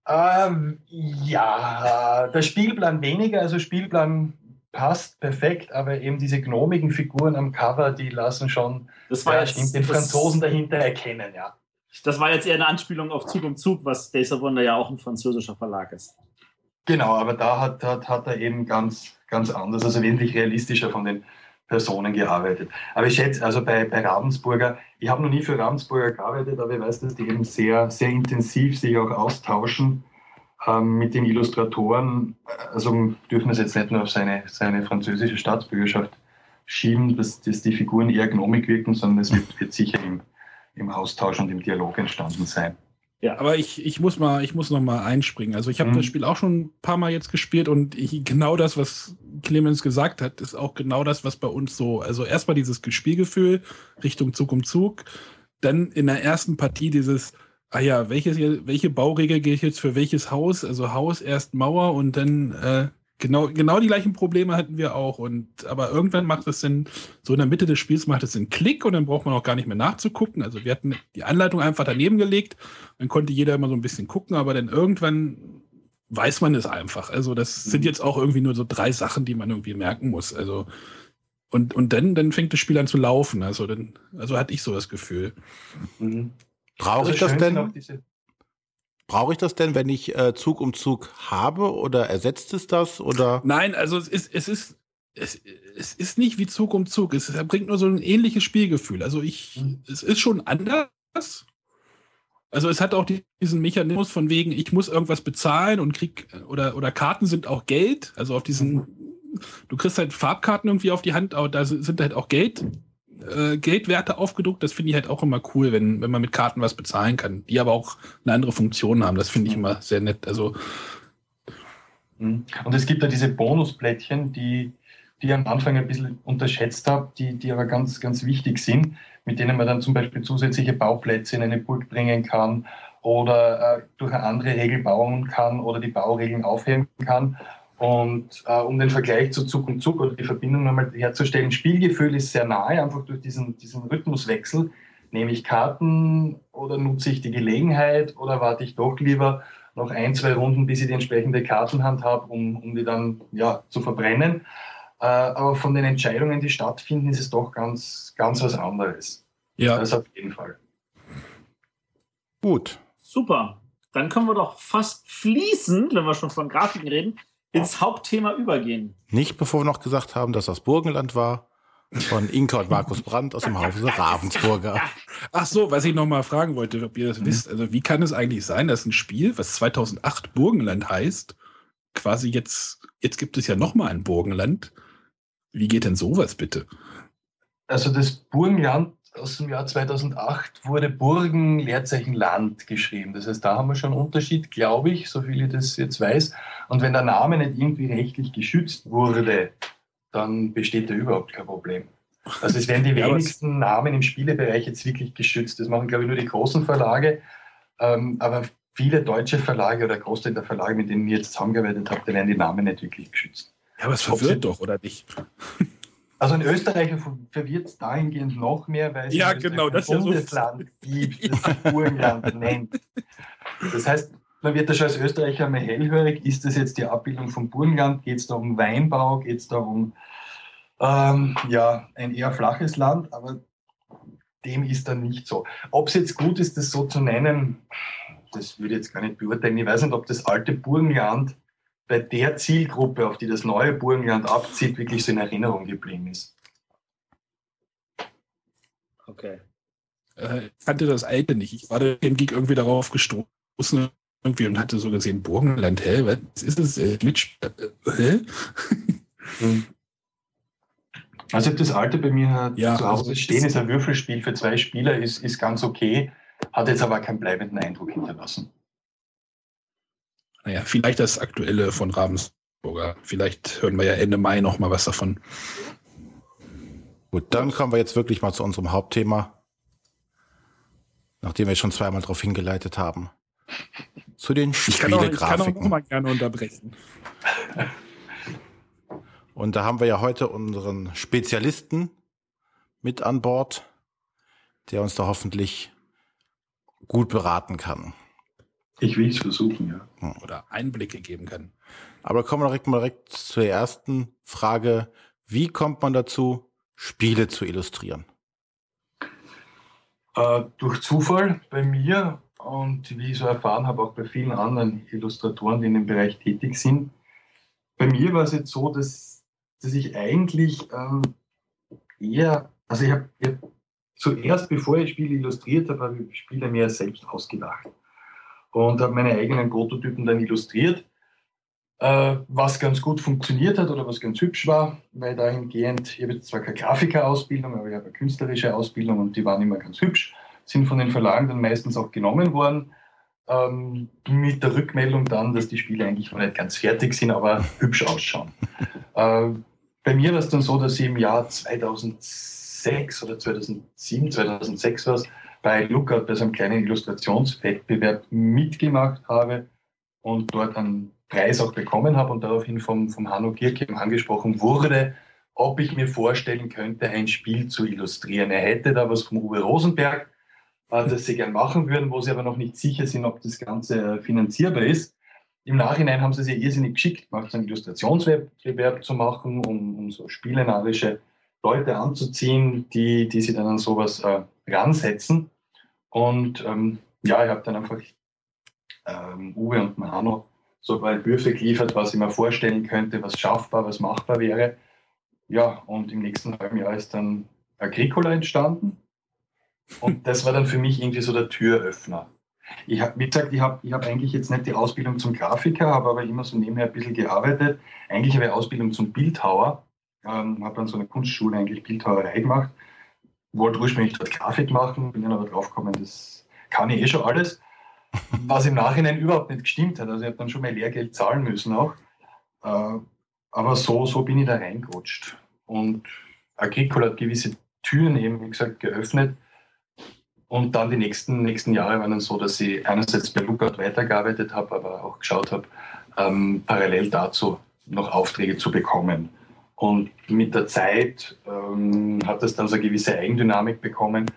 Ähm, ja, der Spielplan weniger, also Spielplan passt perfekt, aber eben diese gnomigen Figuren am Cover, die lassen schon das war ja, jetzt, den Franzosen dahinter erkennen, ja. Das war jetzt eher eine Anspielung auf Zug um Zug, was Days of Wonder ja auch ein französischer Verlag ist. Genau, aber da hat, hat, hat er eben ganz, ganz anders, also wesentlich realistischer von den Personen gearbeitet. Aber ich schätze, also bei, bei Ravensburger, ich habe noch nie für Ravensburger gearbeitet, aber ich weiß, dass die eben sehr, sehr intensiv sich auch austauschen ähm, mit den Illustratoren, also dürfen wir es jetzt nicht nur auf seine, seine französische Staatsbürgerschaft schieben, dass, dass die Figuren eher gnomik wirken, sondern es wird, wird sicher im, im Austausch und im Dialog entstanden sein. Ja, aber ich, ich muss mal, ich muss noch mal einspringen. Also ich habe mhm. das Spiel auch schon ein paar Mal jetzt gespielt und ich, genau das, was Clemens gesagt hat, ist auch genau das, was bei uns so, also erstmal dieses Spielgefühl Richtung Zug um Zug, dann in der ersten Partie dieses, ah ja, welches, welche Bauregel gehe ich jetzt für welches Haus? Also Haus, erst Mauer und dann äh, genau, genau die gleichen Probleme hatten wir auch. Und aber irgendwann macht es dann, so in der Mitte des Spiels macht es einen Klick und dann braucht man auch gar nicht mehr nachzugucken. Also wir hatten die Anleitung einfach daneben gelegt, dann konnte jeder immer so ein bisschen gucken, aber dann irgendwann weiß man es einfach. Also das sind jetzt auch irgendwie nur so drei Sachen, die man irgendwie merken muss. Also und, und dann, dann fängt das Spiel an zu laufen. Also dann, also hatte ich so das Gefühl. Mhm. Brauche ich das denn? Brauche ich das denn, wenn ich äh, Zug um Zug habe oder ersetzt es das oder? Nein, also es ist, es ist, es, es ist nicht wie Zug um Zug. Es bringt nur so ein ähnliches Spielgefühl. Also ich, mhm. es ist schon anders. Also es hat auch diesen Mechanismus von wegen, ich muss irgendwas bezahlen und krieg oder oder Karten sind auch Geld. Also auf diesen, du kriegst halt Farbkarten irgendwie auf die Hand, aber da sind halt auch Geld äh, Geldwerte aufgedruckt. Das finde ich halt auch immer cool, wenn, wenn man mit Karten was bezahlen kann, die aber auch eine andere Funktion haben. Das finde ich immer sehr nett. Also mhm. und es gibt ja diese Bonusplättchen, die, die ich am Anfang ein bisschen unterschätzt habe, die, die aber ganz, ganz wichtig sind, mit denen man dann zum Beispiel zusätzliche Bauplätze in eine Burg bringen kann oder äh, durch eine andere Regel bauen kann oder die Bauregeln aufheben kann. Und äh, um den Vergleich zu Zug und Zug oder die Verbindung nochmal herzustellen, Spielgefühl ist sehr nahe, einfach durch diesen, diesen Rhythmuswechsel. Nehme ich Karten oder nutze ich die Gelegenheit oder warte ich doch lieber noch ein, zwei Runden, bis ich die entsprechende Kartenhand habe, um, um die dann ja, zu verbrennen. Äh, aber von den Entscheidungen, die stattfinden, ist es doch ganz, ganz was anderes. Ja. Das auf jeden Fall. Gut. Super. Dann können wir doch fast fließend, wenn wir schon von Grafiken reden, ins Hauptthema übergehen. Nicht bevor wir noch gesagt haben, dass das Burgenland war. Von Inka und Markus Brandt aus dem Hause Ravensburger. Ach so, was ich noch mal fragen wollte, ob ihr das mhm. wisst. Also, wie kann es eigentlich sein, dass ein Spiel, was 2008 Burgenland heißt, quasi jetzt, jetzt gibt es ja noch mal ein Burgenland. Wie geht denn sowas bitte? Also, das Burgenland aus dem Jahr 2008 wurde Burgen Leerzeichen Land geschrieben. Das heißt, da haben wir schon einen Unterschied, glaube ich, so viel ich das jetzt weiß. Und wenn der Name nicht irgendwie rechtlich geschützt wurde, dann besteht da überhaupt kein Problem. Also es werden die wenigsten Namen im Spielebereich jetzt wirklich geschützt. Das machen, glaube ich, nur die großen Verlage. Ähm, aber viele deutsche Verlage oder Großteil der Verlage, mit denen ich jetzt zusammengearbeitet habe, da werden die Namen nicht wirklich geschützt. Ja, aber es verwirrt doch, oder nicht? Also in Österreich verwirrt es dahingehend noch mehr, weil es ja, genau, ein Bundesland so gibt, das ja. Burgenland nennt. Das heißt, man wird da schon als Österreicher mal hellhörig. Ist das jetzt die Abbildung vom Burgenland? Geht es da um Weinbau? Geht es da um ähm, ja, ein eher flaches Land? Aber dem ist dann nicht so. Ob es jetzt gut ist, das so zu nennen, das würde ich jetzt gar nicht beurteilen. Ich weiß nicht, ob das alte Burgenland bei der Zielgruppe, auf die das neue Burgenland abzieht, wirklich so in Erinnerung geblieben ist. Okay. Äh, ich kannte das alte nicht. Ich war dem Geek irgendwie darauf gestoßen irgendwie und hatte so gesehen, Burgenland, hä? Was ist das? Äh, äh, hä? Hm. Also das alte bei mir ja, zu Hause also stehen, ist ein Würfelspiel für zwei Spieler, ist, ist ganz okay, hat jetzt aber keinen bleibenden Eindruck hinterlassen. Naja, vielleicht das aktuelle von Ravensburger. Vielleicht hören wir ja Ende Mai noch mal was davon. Gut, dann kommen wir jetzt wirklich mal zu unserem Hauptthema, nachdem wir schon zweimal darauf hingeleitet haben. Zu den Spielegrafiken. Ich kann auch, ich kann auch mal gerne unterbrechen. Und da haben wir ja heute unseren Spezialisten mit an Bord, der uns da hoffentlich gut beraten kann. Ich will es versuchen, ja. Hm. Oder Einblicke geben kann. Aber kommen wir direkt mal direkt zur ersten Frage. Wie kommt man dazu, Spiele zu illustrieren? Äh, durch Zufall bei mir und wie ich so erfahren habe, auch bei vielen anderen Illustratoren, die in dem Bereich tätig sind. Bei mir war es jetzt so, dass, dass ich eigentlich ähm, eher, also ich habe hab zuerst, bevor ich Spiele illustriert habe, habe ich Spiele mir selbst ausgedacht und habe meine eigenen Prototypen dann illustriert, äh, was ganz gut funktioniert hat oder was ganz hübsch war, weil dahingehend, ich habe jetzt zwar keine Grafikerausbildung, aber ich habe eine künstlerische Ausbildung und die waren immer ganz hübsch, sind von den Verlagen dann meistens auch genommen worden. Ähm, mit der Rückmeldung dann, dass die Spiele eigentlich noch nicht ganz fertig sind, aber hübsch ausschauen. äh, bei mir war es dann so, dass ich im Jahr 2006 oder 2007, 2006 war es, bei Lookout bei so einem kleinen Illustrationswettbewerb mitgemacht habe und dort einen Preis auch bekommen habe und daraufhin vom, vom Hanno Gierke angesprochen wurde, ob ich mir vorstellen könnte, ein Spiel zu illustrieren. Er hätte da was vom Uwe Rosenberg, äh, das sie gern machen würden, wo sie aber noch nicht sicher sind, ob das Ganze äh, finanzierbar ist. Im Nachhinein haben sie sich irrsinnig geschickt gemacht, so einen Illustrationswettbewerb zu machen, um, um so spielenarische Leute anzuziehen, die, die sie dann an sowas äh, ransetzen. Und ähm, ja, ich habe dann einfach ähm, Uwe und Mano so Entwürfe geliefert, was ich mir vorstellen könnte, was schaffbar, was machbar wäre. Ja, und im nächsten halben Jahr ist dann Agricola entstanden. Und das war dann für mich irgendwie so der Türöffner. Ich habe, wie gesagt, ich habe ich hab eigentlich jetzt nicht die Ausbildung zum Grafiker, habe aber immer so nebenher ein bisschen gearbeitet. Eigentlich habe ich Ausbildung zum Bildhauer, ähm, habe dann so eine Kunstschule eigentlich Bildhauerei gemacht wollte ursprünglich dort Grafik machen, bin dann aber draufgekommen, das kann ich eh schon alles. Was im Nachhinein überhaupt nicht gestimmt hat. Also ich habe dann schon mal Lehrgeld zahlen müssen auch. Äh, aber so, so bin ich da reingerutscht. Und Agricola hat gewisse Türen eben, wie gesagt, geöffnet. Und dann die nächsten, nächsten Jahre waren dann so, dass ich einerseits bei Lookout weitergearbeitet habe, aber auch geschaut habe, ähm, parallel dazu noch Aufträge zu bekommen. Und mit der Zeit ähm, hat das dann so eine gewisse Eigendynamik bekommen,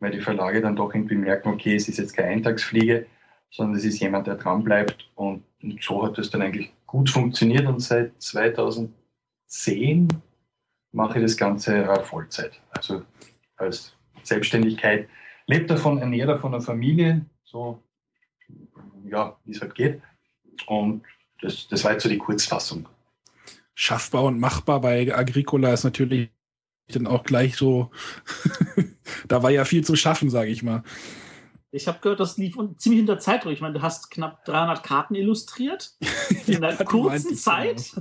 weil die Verlage dann doch irgendwie merken, okay, es ist jetzt keine Eintagsfliege, sondern es ist jemand, der dran bleibt. Und, und so hat es dann eigentlich gut funktioniert. Und seit 2010 mache ich das Ganze äh, Vollzeit. Also als Selbstständigkeit. Lebt davon, ernährt davon eine Familie, so ja, wie es halt geht. Und das, das war jetzt so die Kurzfassung schaffbar und machbar. Bei Agricola ist natürlich dann auch gleich so, da war ja viel zu schaffen, sage ich mal. Ich habe gehört, das lief ziemlich hinter Zeitdruck. Ich meine, du hast knapp 300 Karten illustriert in einer kurzen Zeit.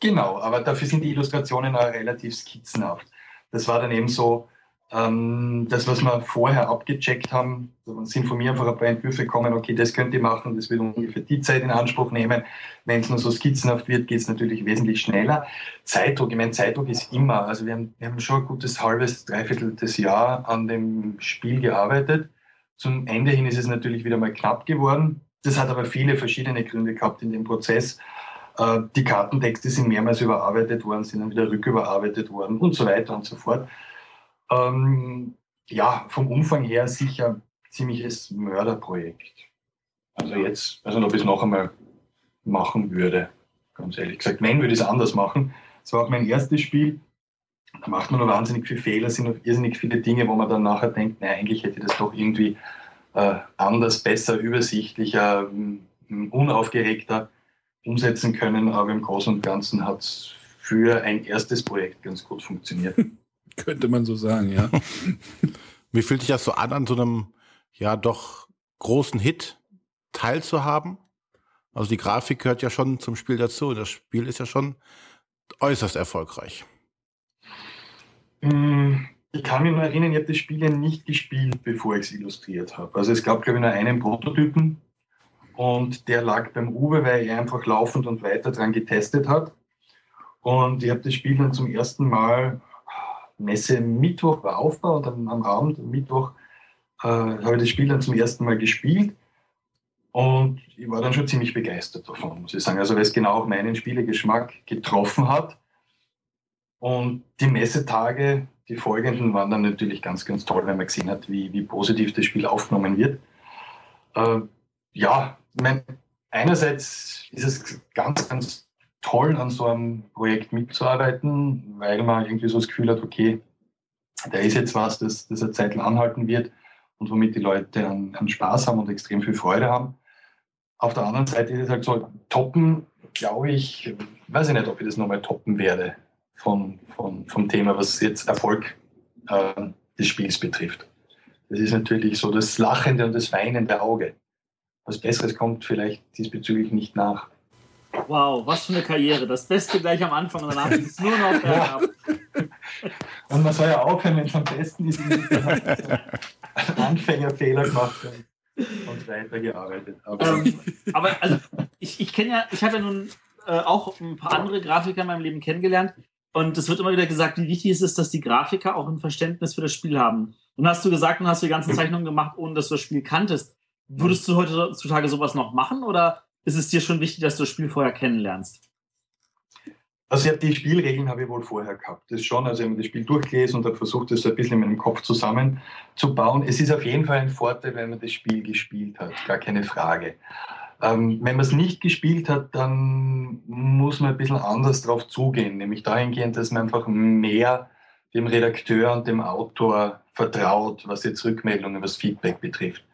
Genau, aber dafür sind die Illustrationen auch relativ skizzenhaft. Das war dann eben so, ähm, das, was wir vorher abgecheckt haben, sind von mir einfach ein paar Entwürfe gekommen, okay, das könnt ihr machen, das wird ungefähr die Zeit in Anspruch nehmen. Wenn es nur so skizzenhaft wird, geht es natürlich wesentlich schneller. Zeitdruck, ich meine, Zeitdruck ist immer, also wir haben, wir haben schon ein gutes halbes, dreiviertel des Jahr an dem Spiel gearbeitet Zum Ende hin ist es natürlich wieder mal knapp geworden. Das hat aber viele verschiedene Gründe gehabt in dem Prozess. Äh, die Kartentexte sind mehrmals überarbeitet worden, sind dann wieder rücküberarbeitet worden und so weiter und so fort. Ähm, ja, vom Umfang her sicher ziemliches Mörderprojekt. Also jetzt, also ob ich es noch einmal machen würde, ganz ehrlich gesagt. Wenn, würde ich es anders machen. Es war auch mein erstes Spiel. Da macht man noch wahnsinnig viele Fehler, sind noch irrsinnig viele Dinge, wo man dann nachher denkt, naja, eigentlich hätte ich das doch irgendwie äh, anders, besser, übersichtlicher, unaufgeregter umsetzen können. Aber im Großen und Ganzen hat es für ein erstes Projekt ganz gut funktioniert. Könnte man so sagen, ja. Wie fühlt sich das so an, an so einem, ja, doch großen Hit teilzuhaben? Also die Grafik gehört ja schon zum Spiel dazu. Das Spiel ist ja schon äußerst erfolgreich. Mm, ich kann mich nur erinnern, ich habe das Spiel ja nicht gespielt, bevor ich es illustriert habe. Also es gab, glaube ich, nur einen Prototypen und der lag beim Uwe, weil er einfach laufend und weiter dran getestet hat. Und ich habe das Spiel dann zum ersten Mal Messe Mittwoch war Aufbau und dann am Abend, Mittwoch, äh, habe ich das Spiel dann zum ersten Mal gespielt. Und ich war dann schon ziemlich begeistert davon, muss ich sagen. Also, weil es genau auch meinen Spielegeschmack getroffen hat. Und die Messetage, die folgenden, waren dann natürlich ganz, ganz toll, wenn man gesehen hat, wie, wie positiv das Spiel aufgenommen wird. Äh, ja, mein, einerseits ist es ganz, ganz toll, an so einem Projekt mitzuarbeiten, weil man irgendwie so das Gefühl hat, okay, da ist jetzt was, das, das eine Zeit lang anhalten wird und womit die Leute an, an Spaß haben und extrem viel Freude haben. Auf der anderen Seite ist es halt so, toppen, glaube ich, weiß ich nicht, ob ich das nochmal toppen werde von, von, vom Thema, was jetzt Erfolg äh, des Spiels betrifft. Das ist natürlich so das lachende und das weinende Auge. Was Besseres kommt vielleicht diesbezüglich nicht nach. Wow, was für eine Karriere. Das Beste gleich am Anfang und danach ist es nur noch bergab. Und man soll ja aufhören, wenn es am besten ist, Anfängerfehler gemacht und weitergearbeitet. Aber, ähm, aber also, ich, ich kenne ja, ich habe ja nun äh, auch ein paar andere Grafiker in meinem Leben kennengelernt. Und es wird immer wieder gesagt, wie wichtig es ist, dass die Grafiker auch ein Verständnis für das Spiel haben. Und hast du gesagt, und hast du die ganzen Zeichnungen gemacht, ohne dass du das Spiel kanntest. Würdest du heutzutage sowas noch machen oder ist es dir schon wichtig, dass du das Spiel vorher kennenlernst? Also die Spielregeln habe ich wohl vorher gehabt. Das schon, also ich habe das Spiel durchgelesen und habe versucht, das ein bisschen in meinem Kopf zusammenzubauen. Es ist auf jeden Fall ein Vorteil, wenn man das Spiel gespielt hat, gar keine Frage. Ähm, wenn man es nicht gespielt hat, dann muss man ein bisschen anders drauf zugehen, nämlich dahingehend, dass man einfach mehr dem Redakteur und dem Autor vertraut, was jetzt Rückmeldungen, was Feedback betrifft.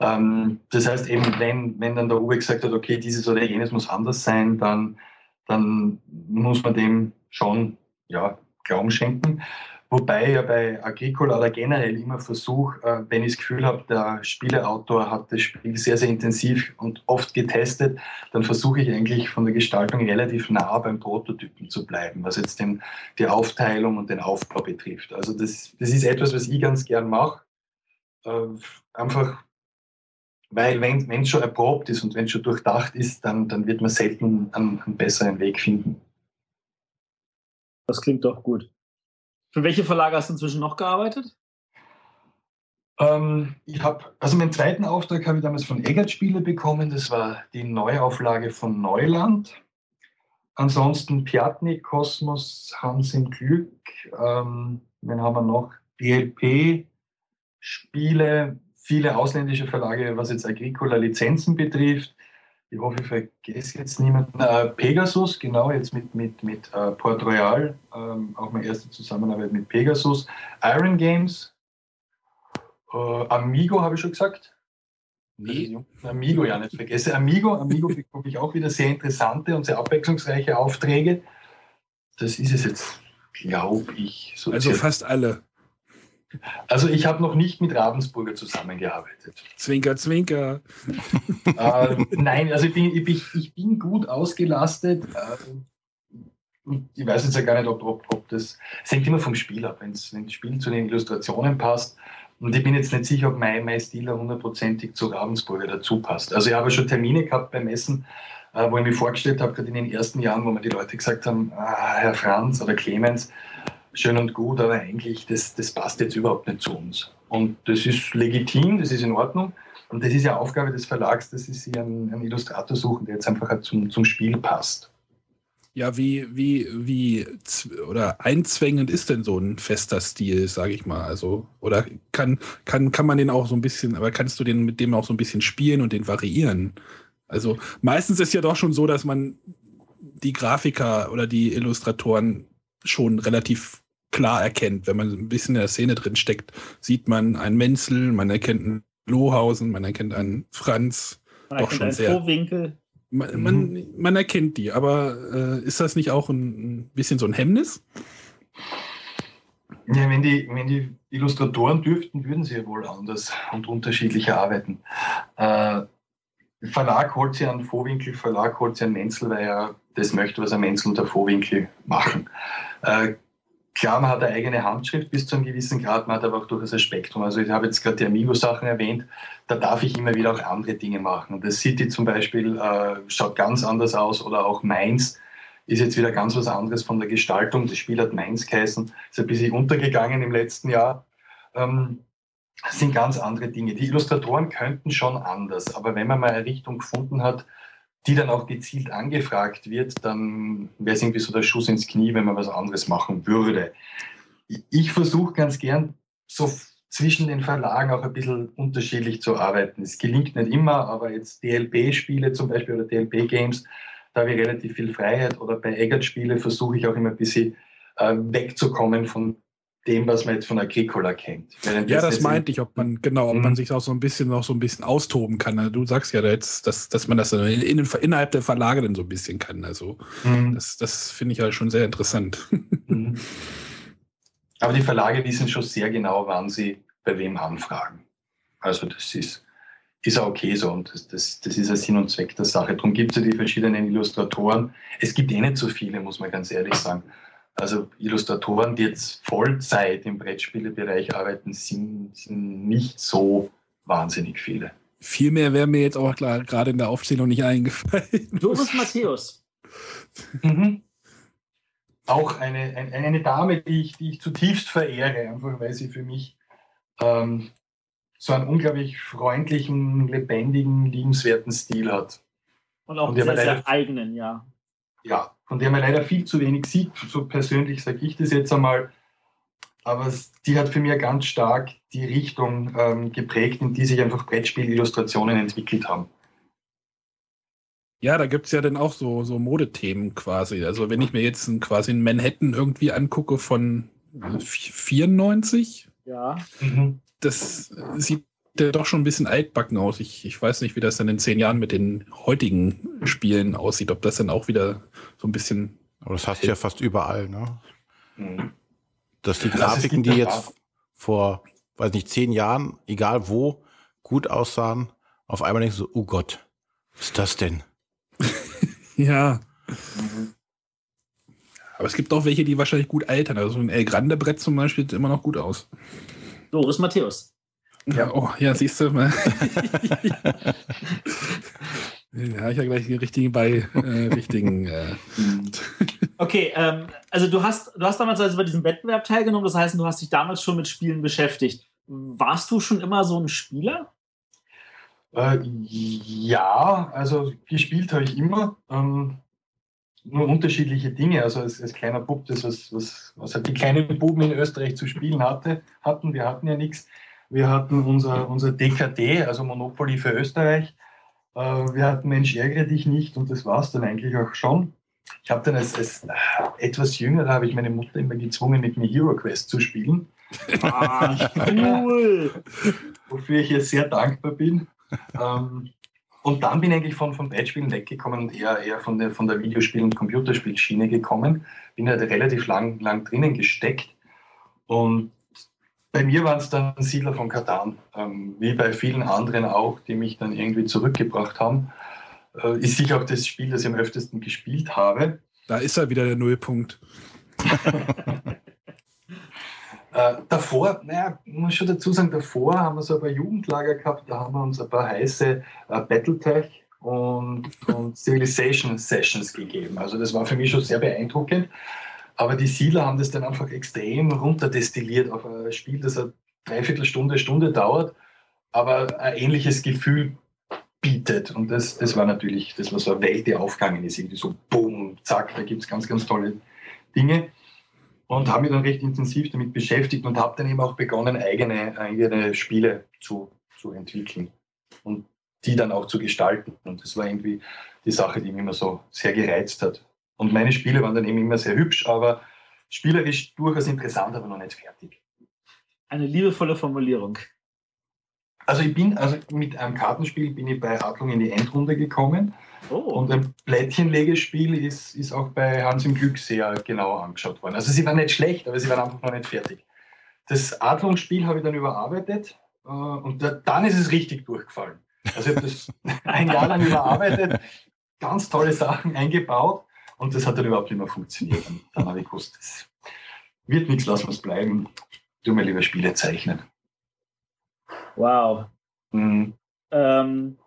Ähm, das heißt eben, wenn, wenn dann der Uwe gesagt hat, okay, dieses oder jenes muss anders sein, dann, dann muss man dem schon ja, Glauben schenken. Wobei ja bei Agricola oder generell immer versuche, äh, wenn ich das Gefühl habe, der Spieleautor hat das Spiel sehr, sehr intensiv und oft getestet, dann versuche ich eigentlich von der Gestaltung relativ nah beim Prototypen zu bleiben, was jetzt den, die Aufteilung und den Aufbau betrifft. Also das, das ist etwas, was ich ganz gern mache. Äh, einfach weil wenn es schon erprobt ist und wenn es schon durchdacht ist, dann, dann wird man selten einen, einen besseren Weg finden. Das klingt doch gut. Für welche Verlage hast du inzwischen noch gearbeitet? Ähm, ich habe, also meinen zweiten Auftrag habe ich damals von Eggert Spiele bekommen. Das war die Neuauflage von Neuland. Ansonsten Piatnik, Kosmos, Hans im Glück. Ähm, wen haben wir noch? DLP, Spiele, viele ausländische Verlage, was jetzt Agricola-Lizenzen betrifft. Ich hoffe, ich vergesse jetzt niemanden. Äh, Pegasus, genau, jetzt mit, mit, mit äh, Port Royal, ähm, auch meine erste Zusammenarbeit mit Pegasus. Iron Games, äh, Amigo habe ich schon gesagt. Nee. Amigo ja nicht vergesse. Amigo, Amigo bekomme ich auch wieder sehr interessante und sehr abwechslungsreiche Aufträge. Das ist es jetzt, glaube ich. So also fast alle. Also ich habe noch nicht mit Ravensburger zusammengearbeitet. Zwinker, zwinker. äh, nein, also ich bin, ich, ich bin gut ausgelastet. Äh, ich weiß jetzt ja gar nicht, ob, ob, ob das. Es hängt immer vom Spiel ab, wenn das Spiel zu den Illustrationen passt. Und ich bin jetzt nicht sicher, ob mein, mein Stil hundertprozentig zu Ravensburger dazu passt. Also ich habe schon Termine gehabt beim Essen, äh, wo ich mich vorgestellt habe, gerade in den ersten Jahren, wo mir die Leute gesagt haben, ah, Herr Franz oder Clemens, schön und gut, aber eigentlich, das, das passt jetzt überhaupt nicht zu uns. Und das ist legitim, das ist in Ordnung. Und das ist ja Aufgabe des Verlags, dass sie einen, einen Illustrator suchen, der jetzt einfach zum, zum Spiel passt. Ja, wie, wie, wie oder einzwängend ist denn so ein fester Stil, sage ich mal? Also, oder kann, kann, kann man den auch so ein bisschen, aber kannst du den mit dem auch so ein bisschen spielen und den variieren? Also meistens ist ja doch schon so, dass man die Grafiker oder die Illustratoren schon relativ klar erkennt. Wenn man ein bisschen in der Szene drin steckt, sieht man einen Menzel, man erkennt einen Lohausen, man erkennt einen Franz. Man doch erkennt schon einen Vorwinkel. Man, man, mhm. man, erkennt die, aber äh, ist das nicht auch ein, ein, bisschen so ein Hemmnis? Ja, wenn die, wenn die Illustratoren dürften, würden sie ja wohl anders und unterschiedlicher arbeiten. Äh, Verlag holt sie einen Vorwinkel, Verlag holt sie einen Menzel, weil er das möchte, was ein Menzel und der Vorwinkel machen. Äh, klar, man hat eine eigene Handschrift bis zu einem gewissen Grad, man hat aber auch durchaus ein Spektrum. Also ich habe jetzt gerade die Amigo-Sachen erwähnt, da darf ich immer wieder auch andere Dinge machen. Und das City zum Beispiel äh, schaut ganz anders aus oder auch Mainz ist jetzt wieder ganz was anderes von der Gestaltung. Das Spiel hat Mainz geheißen, ist ein bisschen untergegangen im letzten Jahr. Ähm, das sind ganz andere Dinge. Die Illustratoren könnten schon anders, aber wenn man mal eine Richtung gefunden hat, die dann auch gezielt angefragt wird, dann wäre es irgendwie so der Schuss ins Knie, wenn man was anderes machen würde. Ich versuche ganz gern so zwischen den Verlagen auch ein bisschen unterschiedlich zu arbeiten. Es gelingt nicht immer, aber jetzt DLP-Spiele zum Beispiel oder DLP-Games, da habe ich relativ viel Freiheit. Oder bei Eggert-Spiele versuche ich auch immer ein bisschen äh, wegzukommen von dem, was man jetzt von Agricola kennt. Ja, das, meinte ich, ob man, genau, ob mhm. man sich auch so ein bisschen noch so ein bisschen austoben kann. Du sagst ja jetzt, dass, dass man das in, in, innerhalb der Verlage dann so ein bisschen kann. Also mhm. das, das finde ich ja schon sehr interessant. Mhm. Aber die Verlage wissen schon sehr genau, wann sie bei wem anfragen. Also das ist, ist auch okay so und das, das, das ist der Sinn und Zweck der Sache. Darum gibt es ja die verschiedenen Illustratoren. Es gibt eh nicht so viele, muss man ganz ehrlich sagen. Also Illustratoren, die jetzt Vollzeit im Brettspielebereich arbeiten, sind, sind nicht so wahnsinnig viele. Viel mehr wäre mir jetzt auch gerade in der Aufzählung nicht eingefallen. Doris Matthäus. Mhm. Auch eine, eine, eine, Dame, die ich, die ich zutiefst verehre, einfach weil sie für mich ähm, so einen unglaublich freundlichen, lebendigen, liebenswerten Stil hat. Und auch einen sehr, sehr eigenen, ja. Ja, von der man leider viel zu wenig sieht. So persönlich sage ich das jetzt einmal. Aber die hat für mich ganz stark die Richtung ähm, geprägt, in die sich einfach Brettspielillustrationen entwickelt haben. Ja, da gibt es ja dann auch so, so Modethemen quasi. Also wenn ich mir jetzt ein, quasi ein Manhattan irgendwie angucke von 94, ja. Mhm. das sieht der doch schon ein bisschen altbacken aus. Ich, ich weiß nicht, wie das dann in zehn Jahren mit den heutigen Spielen aussieht, ob das dann auch wieder so ein bisschen. Aber das hast du ja fast überall, ne? Mhm. Dass die Grafiken, die jetzt vor, weiß nicht, zehn Jahren, egal wo, gut aussahen, auf einmal denkst du, oh Gott, was ist das denn? ja. Mhm. Aber es gibt auch welche, die wahrscheinlich gut altern. Also ein El Grande Brett zum Beispiel sieht immer noch gut aus. Doris Matthäus. Ja, oh, ja, siehst du mal. ja, ich habe gleich die richtigen bei äh, richtigen. Äh. Okay, ähm, also du hast, du hast damals also bei diesem Wettbewerb teilgenommen, das heißt, du hast dich damals schon mit Spielen beschäftigt. Warst du schon immer so ein Spieler? Äh, ja, also gespielt habe ich immer. Ähm, nur unterschiedliche Dinge. Also als, als kleiner Bub, das was, was, was halt die kleinen Buben in Österreich zu spielen hatte, hatten. Wir hatten ja nichts. Wir hatten unser, unser DKD, also Monopoly für Österreich. Äh, wir hatten Mensch, ärgere dich nicht und das war es dann eigentlich auch schon. Ich habe dann als, als äh, etwas jünger, habe ich meine Mutter immer gezwungen, mit mir Hero Quest zu spielen. Ah, cool! Wofür ich ihr sehr dankbar bin. Ähm, und dann bin ich eigentlich von, von Brettspielen weggekommen und eher, eher von der, von der Videospiel- und Computerspielschiene gekommen. Bin halt relativ lang, lang drinnen gesteckt. Und bei mir waren es dann Siedler von Katan, ähm, wie bei vielen anderen auch, die mich dann irgendwie zurückgebracht haben. Äh, ist sicher auch das Spiel, das ich am öftesten gespielt habe. Da ist er wieder der Nullpunkt. äh, davor, naja, muss schon dazu sagen, davor haben wir so ein paar Jugendlager gehabt, da haben wir uns ein paar heiße äh, Battletech und, und Civilization Sessions gegeben. Also das war für mich schon sehr beeindruckend. Aber die Siedler haben das dann einfach extrem runterdestilliert auf ein Spiel, das eine Dreiviertelstunde, Stunde dauert, aber ein ähnliches Gefühl bietet. Und das, das war natürlich, das war so eine Welt, die aufgegangen ist. Irgendwie so boom, zack, da gibt es ganz, ganz tolle Dinge. Und habe mich dann recht intensiv damit beschäftigt und habe dann eben auch begonnen, eigene, eigene Spiele zu, zu entwickeln und die dann auch zu gestalten. Und das war irgendwie die Sache, die mich immer so sehr gereizt hat. Und meine Spiele waren dann eben immer sehr hübsch, aber spielerisch durchaus interessant, aber noch nicht fertig. Eine liebevolle Formulierung. Also ich bin, also mit einem Kartenspiel bin ich bei Adlung in die Endrunde gekommen. Oh. Und ein Plättchenlegespiel ist, ist auch bei Hans im Glück sehr genau angeschaut worden. Also sie waren nicht schlecht, aber sie waren einfach noch nicht fertig. Das Adlungsspiel habe ich dann überarbeitet äh, und dann ist es richtig durchgefallen. Also ich habe das ein Jahr lang überarbeitet, ganz tolle Sachen eingebaut und das hat dann überhaupt nicht mehr funktioniert. Und dann habe ich gewusst, das wird nichts, lassen wir es bleiben. Du mir lieber Spiele zeichnen. Wow. Mhm. Ähm,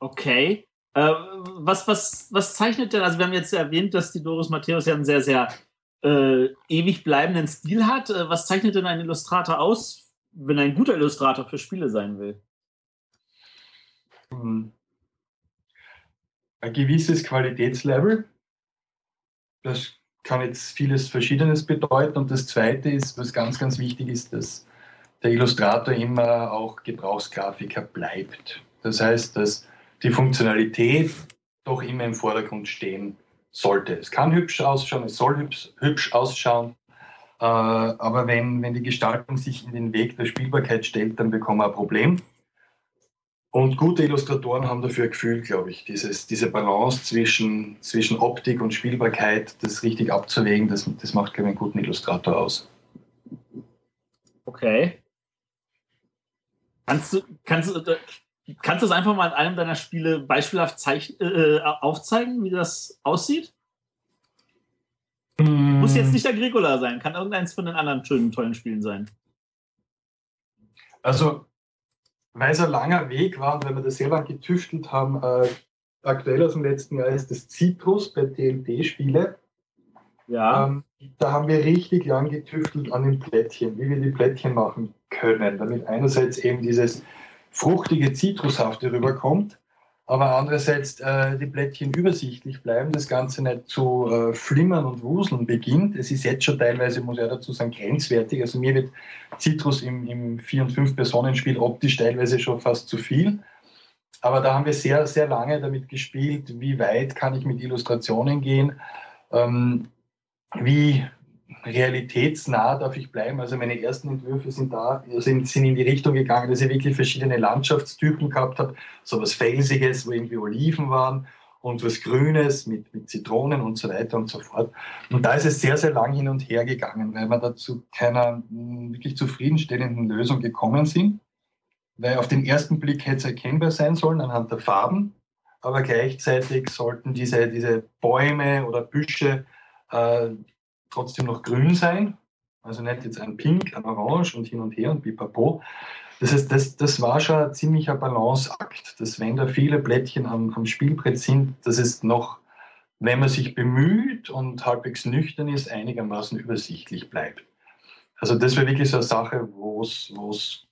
okay. Äh, was, was, was zeichnet denn, also wir haben jetzt erwähnt, dass die Doris Matthäus ja einen sehr, sehr äh, ewig bleibenden Stil hat. Äh, was zeichnet denn ein Illustrator aus, wenn ein guter Illustrator für Spiele sein will? Mhm. Ein gewisses Qualitätslevel das kann jetzt vieles Verschiedenes bedeuten. Und das Zweite ist, was ganz, ganz wichtig ist, dass der Illustrator immer auch Gebrauchsgrafiker bleibt. Das heißt, dass die Funktionalität doch immer im Vordergrund stehen sollte. Es kann hübsch ausschauen, es soll hübsch, hübsch ausschauen, äh, aber wenn, wenn die Gestaltung sich in den Weg der Spielbarkeit stellt, dann bekommen wir ein Problem. Und gute Illustratoren haben dafür ein Gefühl, glaube ich, dieses, diese Balance zwischen, zwischen Optik und Spielbarkeit, das richtig abzuwägen, das, das macht, glaube ich, einen guten Illustrator aus. Okay. Kannst du, kannst, kannst du es einfach mal in einem deiner Spiele beispielhaft zeichn, äh, aufzeigen, wie das aussieht? Mm. Muss jetzt nicht der Agricola sein, kann irgendeins von den anderen schönen, tollen Spielen sein. Also weil es ein langer Weg war und weil wir das sehr lange getüftelt haben, äh, aktuell aus dem letzten Jahr ist das Citrus bei TLD-Spiele. Ja. Ähm, da haben wir richtig lang getüftelt an den Plättchen, wie wir die Plättchen machen können, damit einerseits eben dieses fruchtige Zitrushafte rüberkommt aber andererseits äh, die Blättchen übersichtlich bleiben, das Ganze nicht zu äh, flimmern und wuseln beginnt. Es ist jetzt schon teilweise, muss ich dazu sagen, grenzwertig. Also mir wird Citrus im, im 4- und 5-Personen-Spiel optisch teilweise schon fast zu viel. Aber da haben wir sehr, sehr lange damit gespielt, wie weit kann ich mit Illustrationen gehen, ähm, wie realitätsnah darf ich bleiben. Also meine ersten Entwürfe sind da, sind, sind in die Richtung gegangen, dass ich wirklich verschiedene Landschaftstypen gehabt habe. So was Felsiges, wo irgendwie Oliven waren und was Grünes mit, mit Zitronen und so weiter und so fort. Und da ist es sehr, sehr lang hin und her gegangen, weil wir da zu keiner hm, wirklich zufriedenstellenden Lösung gekommen sind. Weil auf den ersten Blick hätte es erkennbar sein sollen anhand der Farben, aber gleichzeitig sollten diese, diese Bäume oder Büsche äh, trotzdem noch grün sein. Also nicht jetzt ein Pink, ein Orange und hin und her und pipapo. Das heißt, das, das war schon ein ziemlicher Balanceakt, dass wenn da viele Blättchen am, am Spielbrett sind, dass es noch, wenn man sich bemüht und halbwegs nüchtern ist, einigermaßen übersichtlich bleibt. Also das war wirklich so eine Sache, wo es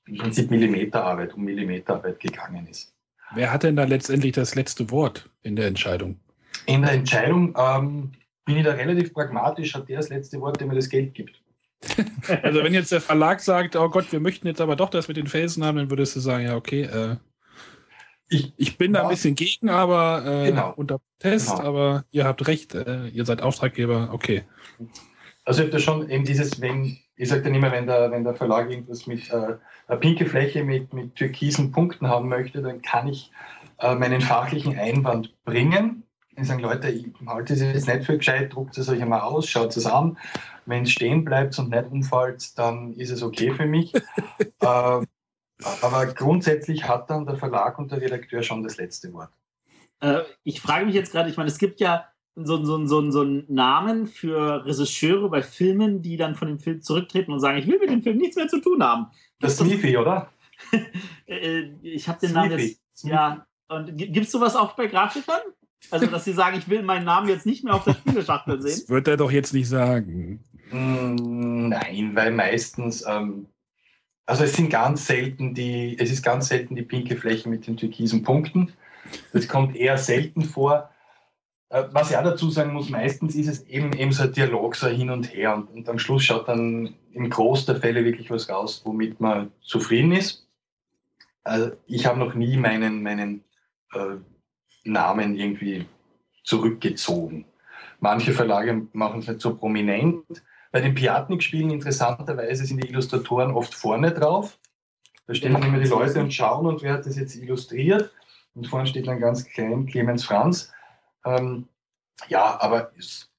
im Prinzip Millimeterarbeit um Millimeterarbeit gegangen ist. Wer hat denn da letztendlich das letzte Wort in der Entscheidung? In der Entscheidung ähm, bin ich da relativ pragmatisch, hat der das letzte Wort, der mir das Geld gibt. also wenn jetzt der Verlag sagt, oh Gott, wir möchten jetzt aber doch das mit den Felsen haben, dann würdest du sagen, ja, okay, äh, ich, ich bin ja, da ein bisschen gegen, aber äh, genau. unter Test, genau. aber ihr habt recht, äh, ihr seid Auftraggeber, okay. Also ich habe da schon eben dieses, wenn, ich sage dann immer, wenn der, wenn der Verlag irgendwas mit äh, einer pinke Fläche mit, mit türkisen Punkten haben möchte, dann kann ich äh, meinen fachlichen Einwand bringen ich sage, Leute, ich halte es jetzt nicht für gescheit, druckt es euch einmal aus, schaut es an. Wenn es stehen bleibt und nicht umfällt, dann ist es okay für mich. äh, aber grundsätzlich hat dann der Verlag und der Redakteur schon das letzte Wort. Äh, ich frage mich jetzt gerade, ich meine, es gibt ja so, so, so, so einen Namen für Regisseure bei Filmen, die dann von dem Film zurücktreten und sagen, ich will mit dem Film nichts mehr zu tun haben. Das ist Sneefy, oder? Äh, ich habe den Namen jetzt. Ja, und gibt es sowas auch bei Grafikern? Also, dass Sie sagen, ich will meinen Namen jetzt nicht mehr auf der Spieleschachtel sehen. Das wird er doch jetzt nicht sagen. Mm, Nein, weil meistens, ähm, also es sind ganz selten die, es ist ganz selten die pinke Fläche mit den türkisen Punkten. Das kommt eher selten vor. Äh, Was ich auch dazu sagen muss, meistens ist es eben, eben so ein Dialog, so ein Hin und Her. Und, und am Schluss schaut dann im Groß der Fälle wirklich was raus, womit man zufrieden ist. Also ich habe noch nie meinen, meinen äh, Namen irgendwie zurückgezogen. Manche Verlage machen es nicht so prominent. Bei den Piatnik-Spielen interessanterweise sind die Illustratoren oft vorne drauf. Da stehen dann immer die Leute und schauen und wer hat das jetzt illustriert. Und vorne steht dann ganz klein Clemens Franz. Ähm, ja, aber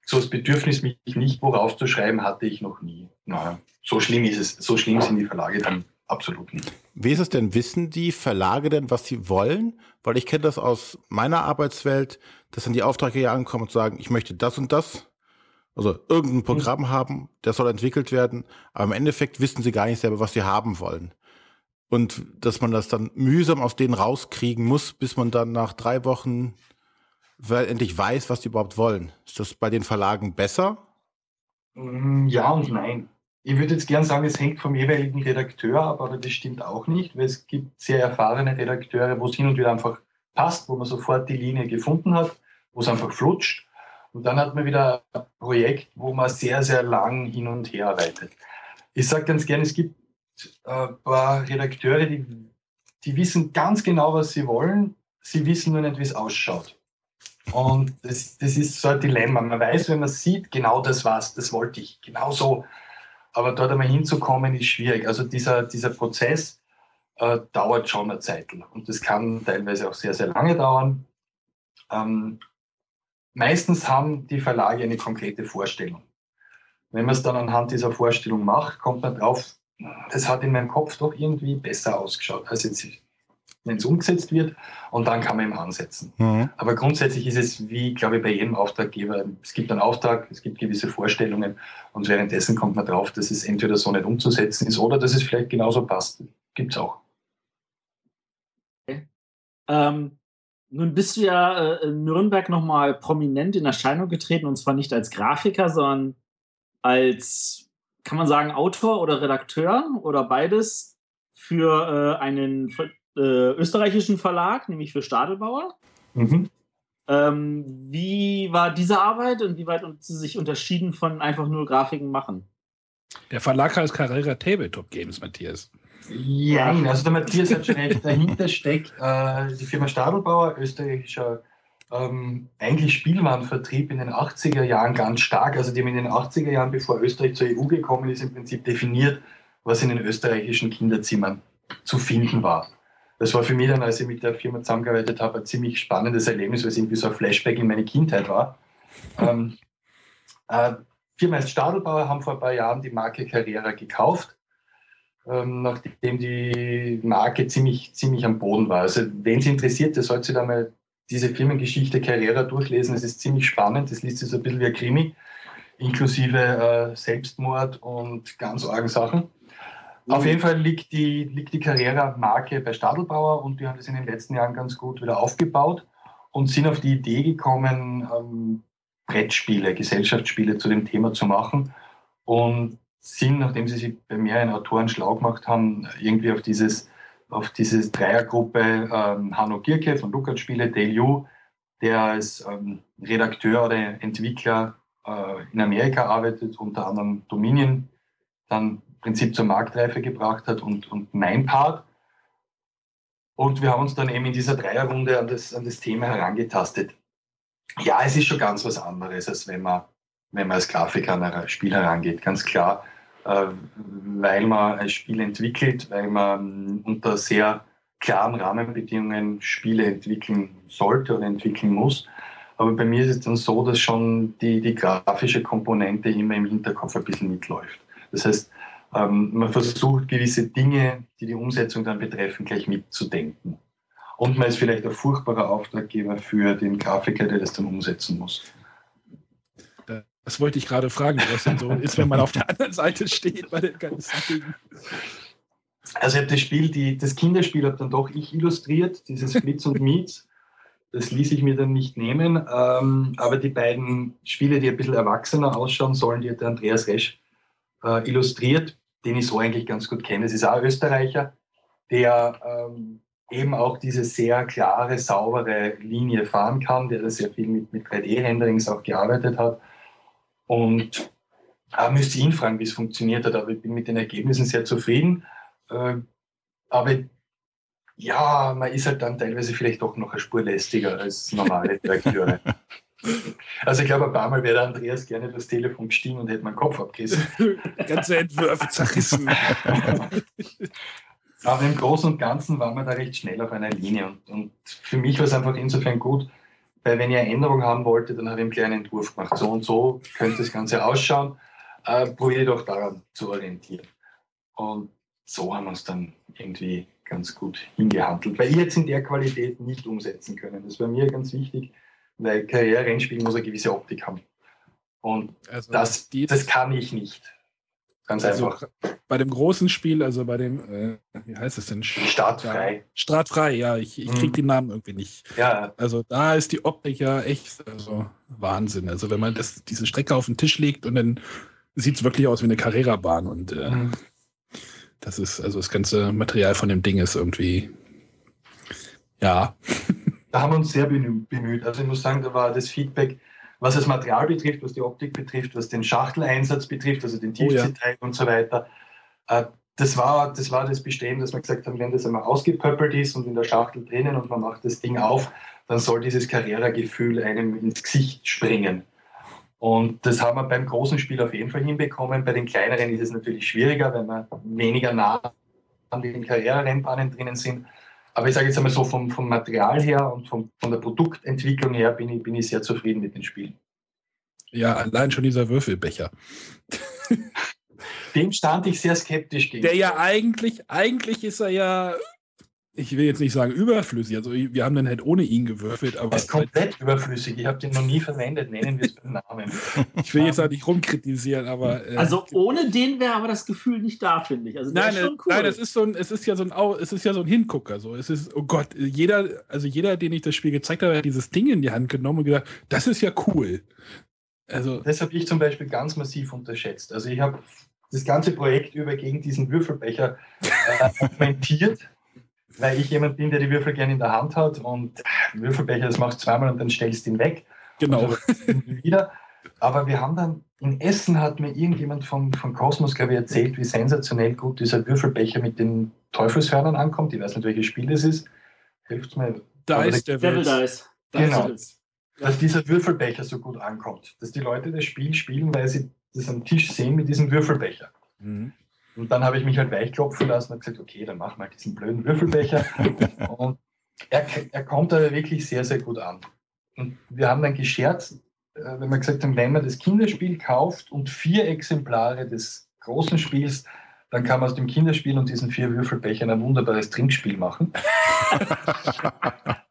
so das Bedürfnis, mich nicht worauf zu schreiben, hatte ich noch nie. Nein, so schlimm ist es. So schlimm sind die Verlage dann absolut nicht. Wie ist es denn? Wissen die Verlage denn, was sie wollen? Weil ich kenne das aus meiner Arbeitswelt, dass dann die Aufträge ankommen und sagen, ich möchte das und das. Also irgendein Programm haben, das soll entwickelt werden, aber im Endeffekt wissen sie gar nicht selber, was sie haben wollen. Und dass man das dann mühsam aus denen rauskriegen muss, bis man dann nach drei Wochen endlich weiß, was die überhaupt wollen. Ist das bei den Verlagen besser? Mm, Ja und nein. Ich würde jetzt gern sagen, es hängt vom jeweiligen Redakteur ab, aber das stimmt auch nicht, weil es gibt sehr erfahrene Redakteure, wo es hin und wieder einfach passt, wo man sofort die Linie gefunden hat, wo es einfach flutscht. Und dann hat man wieder ein Projekt, wo man sehr, sehr lang hin und her arbeitet. Ich sage ganz gern, es gibt äh, ein paar Redakteure, die, die wissen ganz genau, was sie wollen, sie wissen nur nicht, wie es ausschaut. Und das, das ist so ein Dilemma. Man weiß, wenn man sieht, genau das war's, das wollte ich, genau so. Aber dort einmal hinzukommen, ist schwierig. Also dieser, dieser Prozess äh, dauert schon eine Zeit. Und das kann teilweise auch sehr, sehr lange dauern. Ähm, meistens haben die Verlage eine konkrete Vorstellung. Wenn man es dann anhand dieser Vorstellung macht, kommt man drauf, das hat in meinem Kopf doch irgendwie besser ausgeschaut, als jetzt, wenn es umgesetzt wird. Und dann kann man eben ansetzen. Mhm. Aber grundsätzlich ist es wie, glaube ich, bei jedem Auftraggeber. Es gibt einen Auftrag, es gibt gewisse Vorstellungen und währenddessen kommt man drauf, dass es entweder so nicht umzusetzen ist oder dass es vielleicht genauso passt. Gibt es auch. Ähm, nun bist du ja äh, in Nürnberg nochmal prominent in Erscheinung getreten und zwar nicht als Grafiker, sondern als, kann man sagen, Autor oder Redakteur oder beides für äh, einen äh, österreichischen Verlag, nämlich für Stadelbauer. Mhm. Ähm, wie war diese Arbeit und wie weit hat sie sich unterschieden von einfach nur Grafiken machen? Der Verlag heißt Carrera Tabletop Games, Matthias. Ja, also der Matthias hat schon recht. Dahinter steckt äh, die Firma Stadelbauer, österreichischer ähm, eigentlich Spielwarenvertrieb in den 80er Jahren ganz stark. Also die haben in den 80er Jahren, bevor Österreich zur EU gekommen ist, im Prinzip definiert, was in den österreichischen Kinderzimmern zu finden war. Das war für mich dann, als ich mit der Firma zusammengearbeitet habe, ein ziemlich spannendes Erlebnis, weil es irgendwie so ein Flashback in meine Kindheit war. ähm, äh, Firma heißt Stadelbauer, haben vor ein paar Jahren die Marke Carrera gekauft, ähm, nachdem die Marke ziemlich, ziemlich am Boden war. Also wenn Sie interessiert, der sollte sich da mal diese Firmengeschichte Carrera durchlesen. Es ist ziemlich spannend, das liest sich so ein bisschen wie ein Krimi, inklusive äh, Selbstmord und ganz argen Sachen. Auf jeden Fall liegt die, liegt die Carrera-Marke bei Stadelbauer und die haben das in den letzten Jahren ganz gut wieder aufgebaut und sind auf die Idee gekommen, ähm, Brettspiele, Gesellschaftsspiele zu dem Thema zu machen und sind, nachdem sie sich bei mehreren Autoren schlau gemacht haben, irgendwie auf dieses auf diese Dreiergruppe ähm, Hanno Gierke von Lukas Spiele, Dale Yu, der als ähm, Redakteur oder Entwickler äh, in Amerika arbeitet, unter anderem Dominion, dann Prinzip zur Marktreife gebracht hat und, und mein Part. Und wir haben uns dann eben in dieser Dreierrunde an das, an das Thema herangetastet. Ja, es ist schon ganz was anderes, als wenn man, wenn man als Grafiker an ein Spiel herangeht, ganz klar äh, weil man ein Spiel entwickelt, weil man unter sehr klaren Rahmenbedingungen Spiele entwickeln sollte oder entwickeln muss. Aber bei mir ist es dann so, dass schon die, die grafische Komponente immer im Hinterkopf ein bisschen mitläuft. Das heißt, man versucht gewisse Dinge, die die Umsetzung dann betreffen, gleich mitzudenken. Und man ist vielleicht ein furchtbarer Auftraggeber für den Grafiker, der das dann umsetzen muss. Das wollte ich gerade fragen, was denn so ist, wenn man auf der anderen Seite steht bei den ganzen Dingen. Also ich habe das Spiel, die, das Kinderspiel habe dann doch ich illustriert, dieses Blitz und Meets. Das ließ ich mir dann nicht nehmen. Ähm, aber die beiden Spiele, die ein bisschen erwachsener ausschauen sollen, die hat der Andreas Resch äh, illustriert, den ich so eigentlich ganz gut kenne. Es ist auch ein Österreicher, der ähm, eben auch diese sehr klare, saubere Linie fahren kann, der sehr viel mit, mit 3D-Renderings auch gearbeitet hat. Und äh, müsste ihn fragen, wie es funktioniert hat, aber ich bin mit den Ergebnissen sehr zufrieden. Äh, aber ja, man ist halt dann teilweise vielleicht doch noch eine Spur lästiger als normale Redakteure. Also ich glaube, ein paar Mal wäre Andreas gerne das Telefon gestiegen und hätte meinen Kopf abgerissen. Ganze Entwürfe zerrissen. Aber im Großen und Ganzen waren wir da recht schnell auf einer Linie. Und, und für mich war es einfach insofern gut, weil wenn ihr eine Änderung haben wollte, dann habe ich einen kleinen Entwurf gemacht. So und so könnte das Ganze ausschauen. Äh, probiere doch daran zu orientieren. Und so haben wir es dann irgendwie ganz gut hingehandelt. Weil ich jetzt in der Qualität nicht umsetzen können. Das war mir ganz wichtig, weil Karriere-Rennspiel muss eine gewisse Optik haben. Und also das, das kann ich nicht. Ganz also einfach. Bei dem großen Spiel, also bei dem, äh, wie heißt es denn? Startfrei. Ja, Startfrei, ja, ich, ich kriege mhm. den Namen irgendwie nicht. Ja. Also da ist die Optik ja echt also Wahnsinn. Also wenn man das, diese Strecke auf den Tisch legt und dann sieht es wirklich aus wie eine Carrera-Bahn und äh, mhm. das ist, also das ganze Material von dem Ding ist irgendwie, ja. Da haben wir uns sehr bemüht. Also ich muss sagen, da war das Feedback was das Material betrifft, was die Optik betrifft, was den Schachteleinsatz betrifft, also den Tiefziehteil oh, ja. und so weiter. Äh, das war, das war das Bestehen, dass wir gesagt haben, wenn das einmal ausgepöppelt ist und in der Schachtel drinnen und man macht das Ding auf, dann soll dieses Carrera-Gefühl einem ins Gesicht springen. Und das haben wir beim großen Spiel auf jeden Fall hinbekommen. Bei den kleineren ist es natürlich schwieriger, weil wir weniger nah an den Karriererennbahnen drinnen sind. Aber ich sage jetzt einmal so, vom, vom Material her und vom, von der Produktentwicklung her bin ich, bin ich sehr zufrieden mit den Spielen. Ja, allein schon dieser Würfelbecher. Dem stand ich sehr skeptisch gegen. Der ja eigentlich, eigentlich ist er ja ich will jetzt nicht sagen überflüssig, also wir haben dann halt ohne ihn gewürfelt, aber. Das ist komplett überflüssig, ich habe den noch nie verwendet, nennen wir es beim Namen. ich will jetzt auch nicht rumkritisieren, aber. Äh, also ohne den wäre aber das Gefühl nicht da, finde ich. Also nein, cool. nein, es ist so ein, es ist ja so ein, es ist ja so ein Hingucker, so. Es ist, oh Gott, jeder, also jeder, den ich das Spiel gezeigt habe, hat dieses Ding in die Hand genommen und gesagt, das ist ja cool. Also. Das habe ich zum Beispiel ganz massiv unterschätzt. Also ich habe das ganze Projekt über gegen diesen Würfelbecher äh, argumentiert weil ich jemand bin, der die Würfel gerne in der Hand hat und Würfelbecher, das machst du zweimal und dann stellst du ihn weg. Genau. wieder. Aber wir haben dann, in Essen hat mir irgendjemand von, von Cosmos, glaube ich, erzählt, wie sensationell gut dieser Würfelbecher mit den Teufelshörnern ankommt. Ich weiß nicht, welches Spiel das ist. Hilft mir. Dice, der Devil Dice. Genau. Dass dieser Würfelbecher so gut ankommt. Dass die Leute das Spiel spielen, weil sie das am Tisch sehen mit diesem Würfelbecher. Mhm. Und dann habe ich mich halt weichklopfen lassen und gesagt, okay, dann mach mal diesen blöden Würfelbecher. und er, er kommt aber wirklich sehr, sehr gut an. Und wir haben dann gescherzt, äh, wenn wir gesagt haben, wenn man das Kinderspiel kauft und vier Exemplare des großen Spiels, dann kann man aus dem Kinderspiel und diesen vier Würfelbechern ein wunderbares Trinkspiel machen.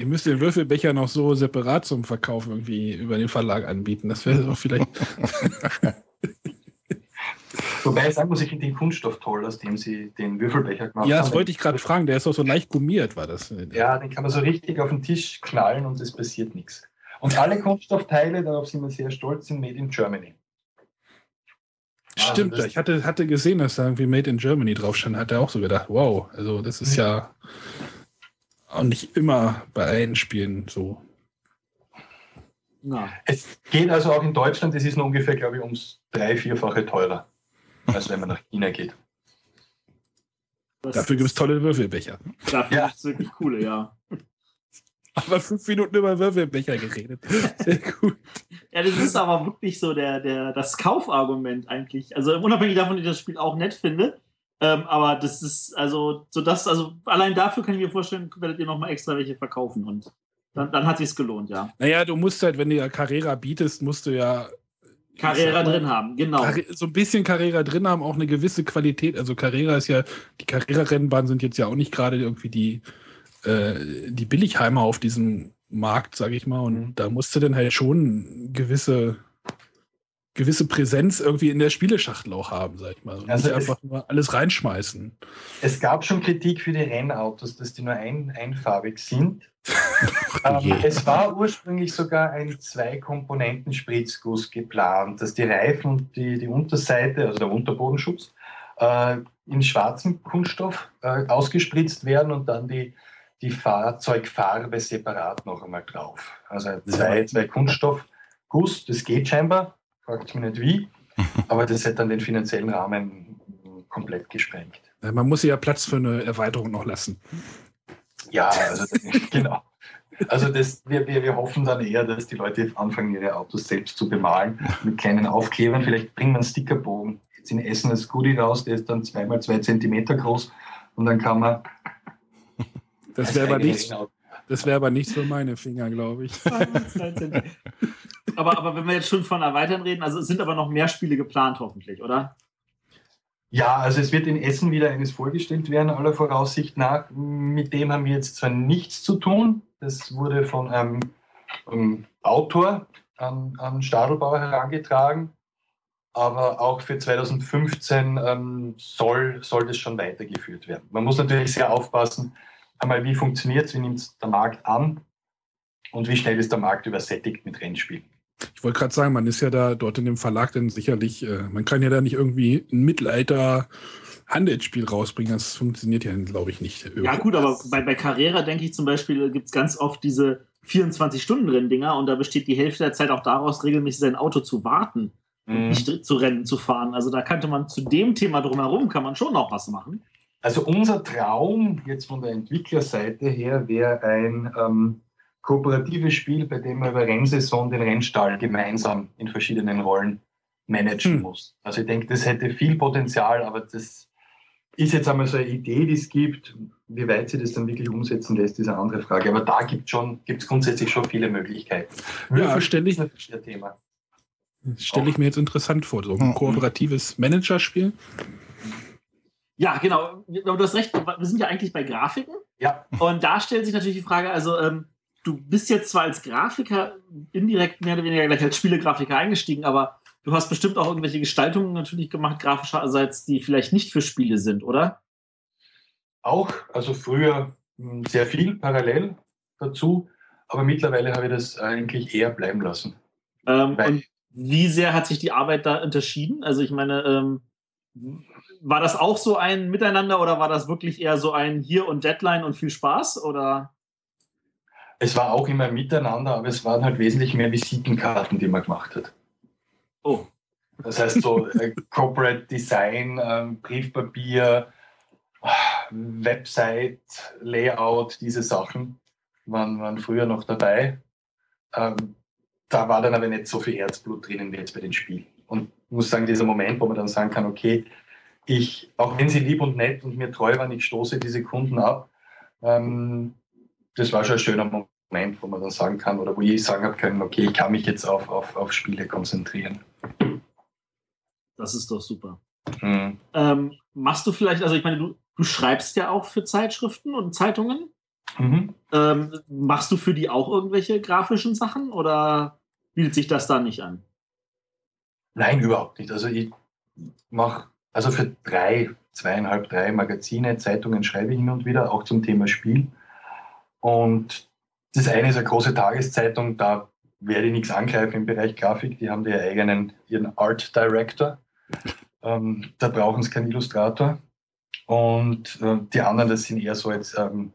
Ihr müsst den Würfelbecher noch so separat zum Verkauf irgendwie über den Verlag anbieten. Das wäre doch vielleicht. Wobei ich sagen muss, ich finde den Kunststoff toll, aus dem sie den Würfelbecher gemacht haben. Ja, das wollte ich gerade fragen. Der ist auch so leicht gummiert, war das? Ja, den kann man so richtig auf den Tisch knallen und es passiert nichts. Und alle Kunststoffteile, darauf sind wir sehr stolz, sind made in Germany. Stimmt, also ich hatte, hatte gesehen, dass da irgendwie Made in Germany drauf stand, hat er auch so gedacht, wow, also das ist ja auch nicht immer bei allen Spielen so. Na. Es geht also auch in Deutschland, es ist nur ungefähr, glaube ich, ums drei-, vierfache teurer als wenn man nach China geht. Das Dafür gibt es tolle Würfelbecher. Dafür ja. gibt es wirklich coole, ja. Aber fünf Minuten über Würfelbecher geredet. Sehr gut. Ja, das ist aber wirklich so der, der, das Kaufargument eigentlich. Also unabhängig davon, dass ich das Spiel auch nett finde. Ähm, aber das ist also so das, also allein dafür kann ich mir vorstellen, werdet ihr nochmal extra welche verkaufen und dann, dann hat sich's gelohnt, ja. Naja, du musst halt, wenn du ja Carrera bietest, musst du ja Carrera drin haben, genau. So ein bisschen Carrera drin haben, auch eine gewisse Qualität. Also Carrera ist ja, die Carrera-Rennbahnen sind jetzt ja auch nicht gerade irgendwie die, äh, die Billigheimer auf diesem Markt, sage ich mal. Und mhm. da musste dann halt schon gewisse gewisse Präsenz irgendwie in der Spieleschachtel auch haben, sag ich mal. Und Also nicht einfach nur alles reinschmeißen. Es gab schon Kritik für die Rennautos, dass die nur ein, einfarbig sind. ähm, es war ursprünglich sogar ein Zwei-Komponenten-Spritzguss geplant, dass die Reifen und die, die Unterseite, also der Unterbodenschutz, äh, in schwarzem Kunststoff äh, ausgespritzt werden und dann die, die Fahrzeugfarbe separat noch einmal drauf. Also zwei, zwei Kunststoffguss, das geht scheinbar, fragt mich nicht wie, aber das hätte dann den finanziellen Rahmen komplett gesprengt. Ja, Man muss ja Platz für eine Erweiterung noch lassen. Ja, also genau. Also das, wir, wir, wir hoffen dann eher, dass die Leute anfangen, ihre Autos selbst zu bemalen mit kleinen Aufklebern. Vielleicht bringen wir einen Stickerbogen jetzt in Essen als Goodie raus, der ist dann zweimal zwei Zentimeter groß und dann kann man. Das wäre aber, nichts- das wäre aber nichts für meine Finger, glaube ich. aber, aber wenn wir jetzt schon von Erweitern reden, also es sind aber noch mehr Spiele geplant, hoffentlich, oder? Ja, also es wird in Essen wieder eines vorgestellt werden, aller Voraussicht nach. Mit dem haben wir jetzt zwar nichts zu tun. Das wurde von einem, ähm, Autor an, an Stadelbauer herangetragen. Aber auch für 2015 ähm, soll, soll das schon weitergeführt werden. Man muss natürlich sehr aufpassen, einmal wie funktioniert es, wie nimmt der Markt an und wie schnell ist der Markt übersättigt mit Rennspielen. Ich wollte gerade sagen, man ist ja da dort in dem Verlag dann sicherlich, äh, man kann ja da nicht irgendwie ein Mittelalter-Handelsspiel rausbringen. Das funktioniert ja, glaube ich, nicht. Ja, gut, aber bei, bei Carrera denke ich zum Beispiel, gibt es ganz oft diese 24-Stunden-Renndinger und da besteht die Hälfte der Zeit auch daraus, regelmäßig sein Auto zu warten, Mhm. nicht zu Rennen zu fahren. Also da könnte man zu dem Thema drumherum, kann man schon noch was machen. Also unser Traum jetzt von der Entwicklerseite her wäre ein ähm, kooperatives Spiel, bei dem man über Rennsaison den Rennstall gemeinsam in verschiedenen Rollen managen Hm. muss. Also ich denke, das hätte viel Potenzial, aber das ist jetzt einmal so eine Idee, die es gibt. Wie weit sie das dann wirklich umsetzen lässt, ist eine andere Frage. Aber da gibt es schon, gibt's grundsätzlich schon viele Möglichkeiten. Ja, Würfelspiel stell ich- ist ein Thema. Stelle ich mir jetzt interessant vor. So ein kooperatives Managerspiel. Ja, genau. Aber du hast recht, wir sind ja eigentlich bei Grafiken. Ja, Und da stellt sich natürlich die Frage, also ähm, du bist jetzt zwar als Grafiker indirekt mehr oder weniger gleich als Spielegrafiker eingestiegen, aber du hast bestimmt auch irgendwelche Gestaltungen natürlich gemacht, grafischerseits, die vielleicht nicht für Spiele sind, oder? Auch, also früher mh, sehr viel parallel dazu, aber mittlerweile habe ich das eigentlich eher bleiben lassen. Ähm, und wie sehr hat sich die Arbeit da unterschieden? Also ich meine, ähm, war das auch so ein Miteinander oder war das wirklich eher so ein Hier und Deadline und viel Spaß? Oder Es war auch immer miteinander, aber es waren halt wesentlich mehr Visitenkarten, die man gemacht hat. oh, Das heißt so äh, Corporate Design, ähm, Briefpapier, Website, Layout, diese Sachen waren, waren früher noch dabei. Ähm, da war dann aber nicht so viel Herzblut drinnen wie jetzt bei den Spielen. Und muss sagen, dieser Moment, wo man dann sagen kann, okay, ich, auch wenn sie lieb und nett und mir treu waren, ich stoße diese Kunden ab, ähm, das war schon ein schöner Moment, wo man dann sagen kann, oder wo ich sagen habe können, okay, ich kann mich jetzt auf, auf, auf Spiele konzentrieren. das ist doch super. Mhm. Ähm, machst du vielleicht, also ich meine, du, du schreibst ja auch für Zeitschriften und Zeitungen. Mhm. Ähm, machst du für die auch irgendwelche grafischen Sachen oder bietet sich das da nicht an? Nein, überhaupt nicht. Also ich mache, also für drei, zweieinhalb, drei Magazine, Zeitungen schreibe ich hin und wieder, auch zum Thema Spiel. Und das eine ist eine große Tageszeitung, da werde ich nichts angreifen im Bereich Grafik. Die haben ihren eigenen, ihren Art Director. Ähm, da brauchen sie keinen Illustrator. Und äh, die anderen, das sind eher so jetzt ähm,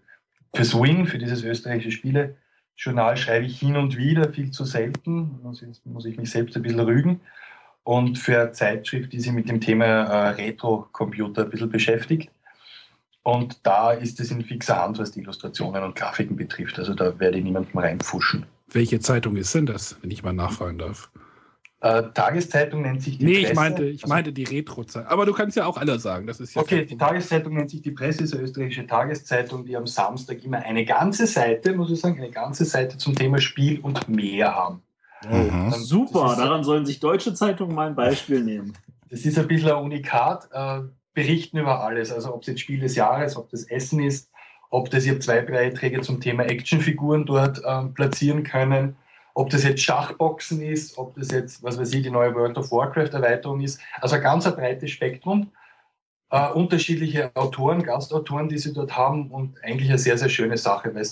fürs Win, für dieses österreichische Spiele-Journal schreibe ich hin und wieder, viel zu selten. Ich, muss ich mich selbst ein bisschen rügen. Und für eine Zeitschrift, die sich mit dem Thema äh, Retro-Computer ein bisschen beschäftigt. Und da ist es in fixer Hand, was die Illustrationen und Grafiken betrifft. Also da werde ich niemandem reinpfuschen. Welche Zeitung ist denn das, wenn ich mal nachfragen darf? Äh, Tageszeitung nennt sich die Nee, Presse. ich meinte, ich Also- meinte die Retro-Zeitung. Aber du kannst ja auch alle sagen. Das ist ja Okay, die Tageszeitung nennt sich die Presse, ist eine österreichische Tageszeitung, die am Samstag immer eine ganze Seite, muss ich sagen, eine ganze Seite zum Thema Spiel und mehr haben. Mhm. Super, daran sollen sich deutsche Zeitungen mal ein Beispiel nehmen. Das ist ein bisschen ein Unikat, äh, berichten über alles. Also ob es jetzt Spiel des Jahres, ob das Essen ist, ob das ihr zwei Beiträge zum Thema Actionfiguren dort ähm, platzieren können. ob das jetzt Schachboxen ist, ob das jetzt, was weiß ich, die neue World of Warcraft Erweiterung ist. Also ein ganz ein breites Spektrum. Äh, unterschiedliche Autoren, Gastautoren, die sie dort haben und eigentlich eine sehr, sehr schöne Sache, weil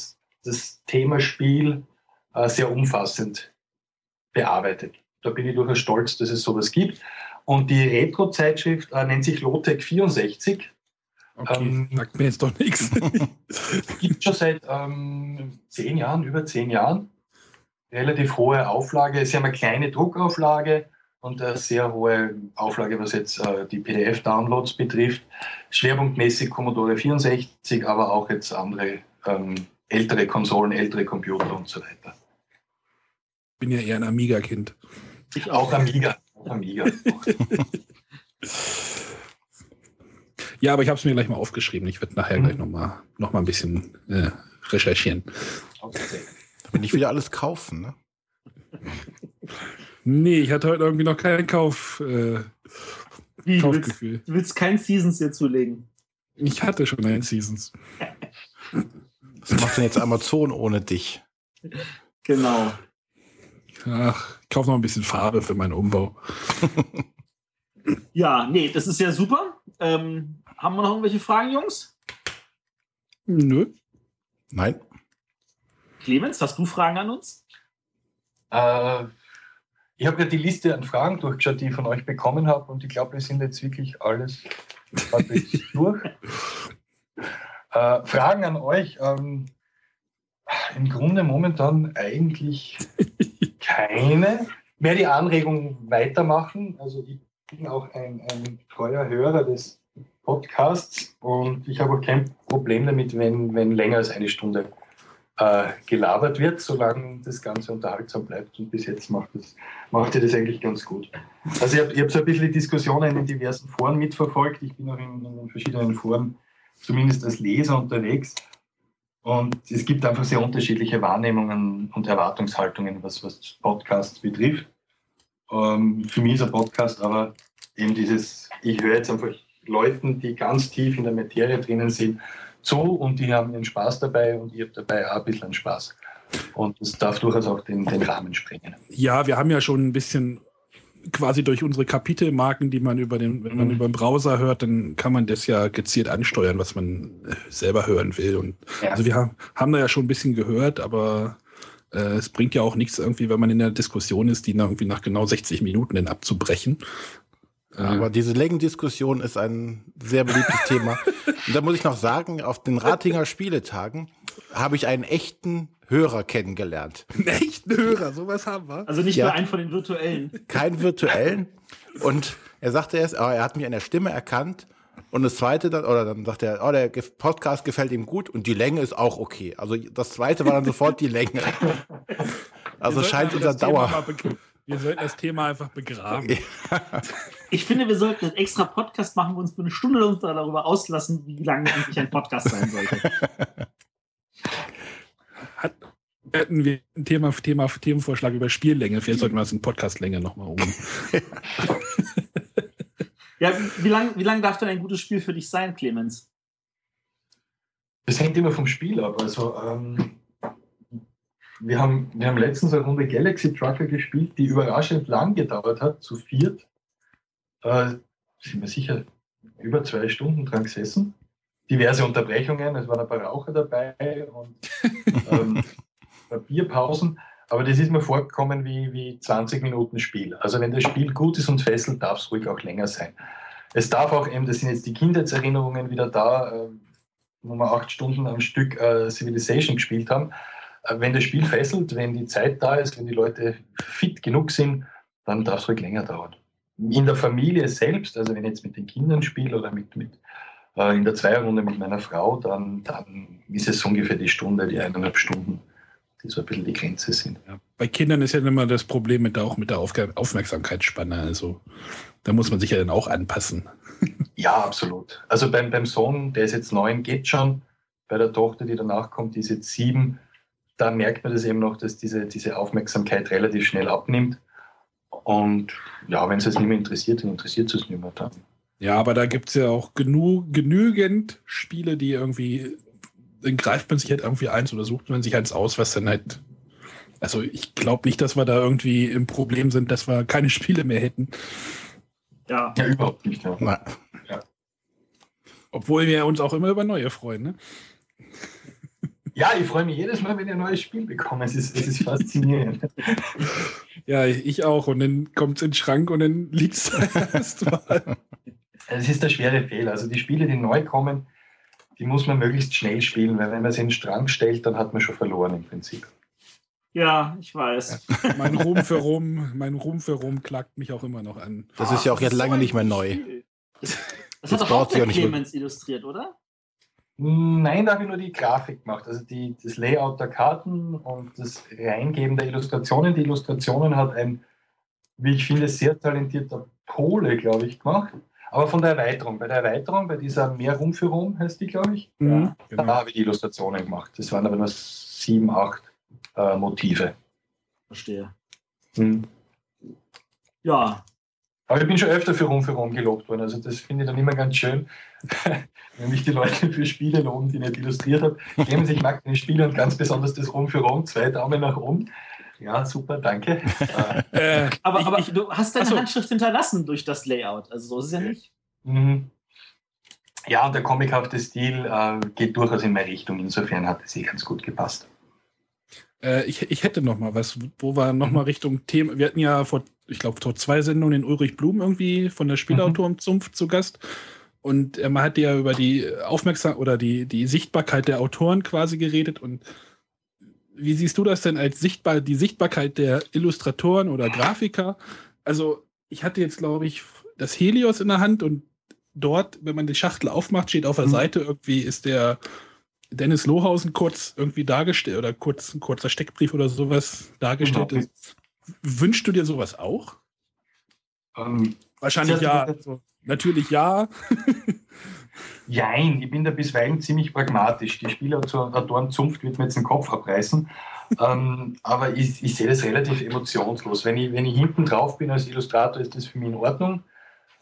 das Thema Spiel äh, sehr umfassend bearbeitet. Da bin ich durchaus stolz, dass es sowas gibt. Und die Retro-Zeitschrift äh, nennt sich Lotec 64. Okay, ähm, sagt mir jetzt doch nichts. Gibt schon seit ähm, zehn Jahren, über zehn Jahren. Relativ hohe Auflage. Sie haben eine kleine Druckauflage und eine sehr hohe Auflage, was jetzt äh, die PDF-Downloads betrifft. Schwerpunktmäßig Commodore 64, aber auch jetzt andere ähm, ältere Konsolen, ältere Computer und so weiter. Bin ja eher ein Amiga-Kind. Ich auch Amiga. Auch Amiga. Ja, aber ich habe es mir gleich mal aufgeschrieben. Ich werde nachher mhm. gleich nochmal noch mal ein bisschen äh, recherchieren. Okay. Aber nicht wieder alles kaufen, ne? Nee, ich hatte heute irgendwie noch keinen Kauf, äh, Wie, Kaufgefühl. Du willst, du willst kein Seasons dir zulegen? Ich hatte schon ein Seasons. Was macht denn jetzt Amazon ohne dich? Genau. Ach, ich kaufe noch ein bisschen Farbe für meinen Umbau. ja, nee, das ist ja super. Ähm, haben wir noch irgendwelche Fragen, Jungs? Nö. Nein. Clemens, hast du Fragen an uns? Äh, ich habe ja die Liste an Fragen durchgeschaut, die ich von euch bekommen habe, und ich glaube, wir sind jetzt wirklich alles durch. Äh, Fragen an euch. Ähm, Im Grunde momentan eigentlich keine. Mehr die Anregung weitermachen. Also ich bin auch ein, ein treuer Hörer des Podcasts und ich habe auch kein Problem damit, wenn, wenn länger als eine Stunde äh, gelabert wird, solange das Ganze unterhaltsam bleibt. Und bis jetzt macht, das, macht ihr das eigentlich ganz gut. Also ich habe hab so ein bisschen die Diskussionen in diversen Foren mitverfolgt. Ich bin auch in, in verschiedenen Foren zumindest als Leser unterwegs. Und es gibt einfach sehr unterschiedliche Wahrnehmungen und Erwartungshaltungen, was, was Podcasts betrifft. Ähm, für mich ist ein Podcast aber eben dieses, ich höre jetzt einfach Leuten, die ganz tief in der Materie drinnen sind, zu und die haben ihren Spaß dabei und ich habe dabei auch ein bisschen Spaß. Und das darf durchaus auch den, den Rahmen sprengen. Ja, wir haben ja schon ein bisschen quasi durch unsere Kapitelmarken, die man über den, wenn man mhm. über den Browser hört, dann kann man das ja gezielt ansteuern, was man äh, selber hören will. Und ja. also wir haben, haben da ja schon ein bisschen gehört, aber äh, es bringt ja auch nichts irgendwie, wenn man in der Diskussion ist, die irgendwie nach genau 60 Minuten dann abzubrechen. Aber diese Längendiskussion ist ein sehr beliebtes Thema. Und da muss ich noch sagen, auf den Ratinger Spieletagen habe ich einen echten Hörer kennengelernt. Einen echten Hörer, sowas haben wir. Also nicht ja, nur einen von den virtuellen. Keinen virtuellen. Und er sagte erst, oh, er hat mich an der Stimme erkannt. Und das zweite dann, oder dann sagt er, oh, der Podcast gefällt ihm gut und die Länge ist auch okay. Also das zweite war dann sofort die Länge. Also scheint unser Dauer. Wir sollten das Thema einfach begraben. Ich finde, wir sollten einen extra Podcast machen, wo uns für eine Stunde uns darüber auslassen, wie lang eigentlich ein Podcast sein sollte. Hat, hätten wir ein Thema, Thema, Themenvorschlag über Spiellänge. Vielleicht sollten wir das in Podcastlänge nochmal um. ja, wie lang, wie lang darf denn ein gutes Spiel für dich sein, Clemens? Das hängt immer vom Spiel ab. Also, ähm, wir haben, wir haben letztens eine Runde Galaxy Trucker gespielt, die überraschend lang gedauert hat, zu viert. Äh, sind wir sicher über zwei Stunden dran gesessen. Diverse Unterbrechungen, es waren ein paar Raucher dabei und ähm, Bierpausen. Aber das ist mir vorgekommen wie, wie 20 Minuten Spiel. Also wenn das Spiel gut ist und fesselt, darf es ruhig auch länger sein. Es darf auch eben, das sind jetzt die Kindheitserinnerungen wieder da, äh, wo wir acht Stunden am Stück äh, Civilization gespielt haben. Äh, wenn das Spiel fesselt, wenn die Zeit da ist, wenn die Leute fit genug sind, dann darf es ruhig länger dauern. In der Familie selbst, also wenn ich jetzt mit den Kindern spiele oder mit, mit äh, in der Zweierrunde mit meiner Frau, dann, dann ist es ungefähr die Stunde, die eineinhalb Stunden, die so ein bisschen die Grenze sind. Ja, bei Kindern ist ja immer das Problem mit der, auch mit der Aufmerksamkeitsspanne. Also da muss man sich ja dann auch anpassen. ja, absolut. Also beim, beim Sohn, der ist jetzt neun, geht schon. Bei der Tochter, die danach kommt, die ist jetzt sieben da merkt man das eben noch, dass diese, diese Aufmerksamkeit relativ schnell abnimmt. Und ja, wenn es jetzt nicht mehr interessiert, dann interessiert es nicht mehr dann. Ja, aber da gibt es ja auch genug, genügend Spiele, die irgendwie, dann greift man sich halt irgendwie eins oder sucht man sich eins aus, was dann halt Also ich glaube nicht, dass wir da irgendwie im Problem sind, dass wir keine Spiele mehr hätten. Ja, ja überhaupt nicht. Ja. ja. Obwohl wir uns auch immer über neue freuen, ne? Ja, ich freue mich jedes Mal, wenn ich ein neues Spiel bekomme. Es ist, es ist faszinierend. ja, ich auch. Und dann kommt es in den Schrank und dann liegt es erstmal. Es ist der schwere Fehler. Also die Spiele, die neu kommen, die muss man möglichst schnell spielen, weil wenn man sie in den Schrank stellt, dann hat man schon verloren im Prinzip. Ja, ich weiß. mein Ruhm für Rom, mein Ruhm für Rom klagt mich auch immer noch an. Das ist ja auch jetzt lange nicht mehr neu. Das, das hat doch auch der Clemens illustriert, oder? Nein, da habe ich nur die Grafik gemacht, also die, das Layout der Karten und das Reingeben der Illustrationen. Die Illustrationen hat ein, wie ich finde, sehr talentierter Pole, glaube ich, gemacht. Aber von der Erweiterung. Bei der Erweiterung, bei dieser Mehr Rum für Rum heißt die, glaube ich, mhm, genau. da habe ich die Illustrationen gemacht. Das waren aber nur sieben, acht äh, Motive. Verstehe. Mhm. Ja, aber ich bin schon öfter für Rum für Rum gelobt worden. Also das finde ich dann immer ganz schön, wenn mich die Leute für Spiele loben, die ich nicht illustriert habe. Geben sich mag die Spiele und ganz besonders das Rum für Rum. Zwei Daumen nach oben. Ja, super, danke. äh, aber aber ich, du hast deine achso. Handschrift hinterlassen durch das Layout. Also so ist es ja nicht. Mhm. Ja, und der comichafte Stil äh, geht durchaus in meine Richtung. Insofern hat es eh ganz gut gepasst. Äh, ich, ich hätte noch mal was, wo wir noch mal Richtung Thema. Wir hatten ja vor, ich glaube, vor zwei Sendungen den Ulrich Blum irgendwie von der Spielautorenzunft mhm. zu Gast. Und äh, man hat ja über die Aufmerksam oder die, die Sichtbarkeit der Autoren quasi geredet. Und wie siehst du das denn als sichtbar, die Sichtbarkeit der Illustratoren oder Grafiker? Also, ich hatte jetzt, glaube ich, das Helios in der Hand und dort, wenn man die Schachtel aufmacht, steht auf der mhm. Seite irgendwie ist der Dennis Lohausen kurz irgendwie dargestellt oder kurz ein kurzer Steckbrief oder sowas dargestellt genau. ist. Wünschst du dir sowas auch? Ähm, Wahrscheinlich ja. Also, natürlich ja. Jein, ich bin da bisweilen ziemlich pragmatisch. Die Spielautorenzunft wird mir jetzt den Kopf abreißen. ähm, aber ich, ich, sehe das relativ emotionslos. Wenn ich, wenn ich hinten drauf bin als Illustrator, ist das für mich in Ordnung.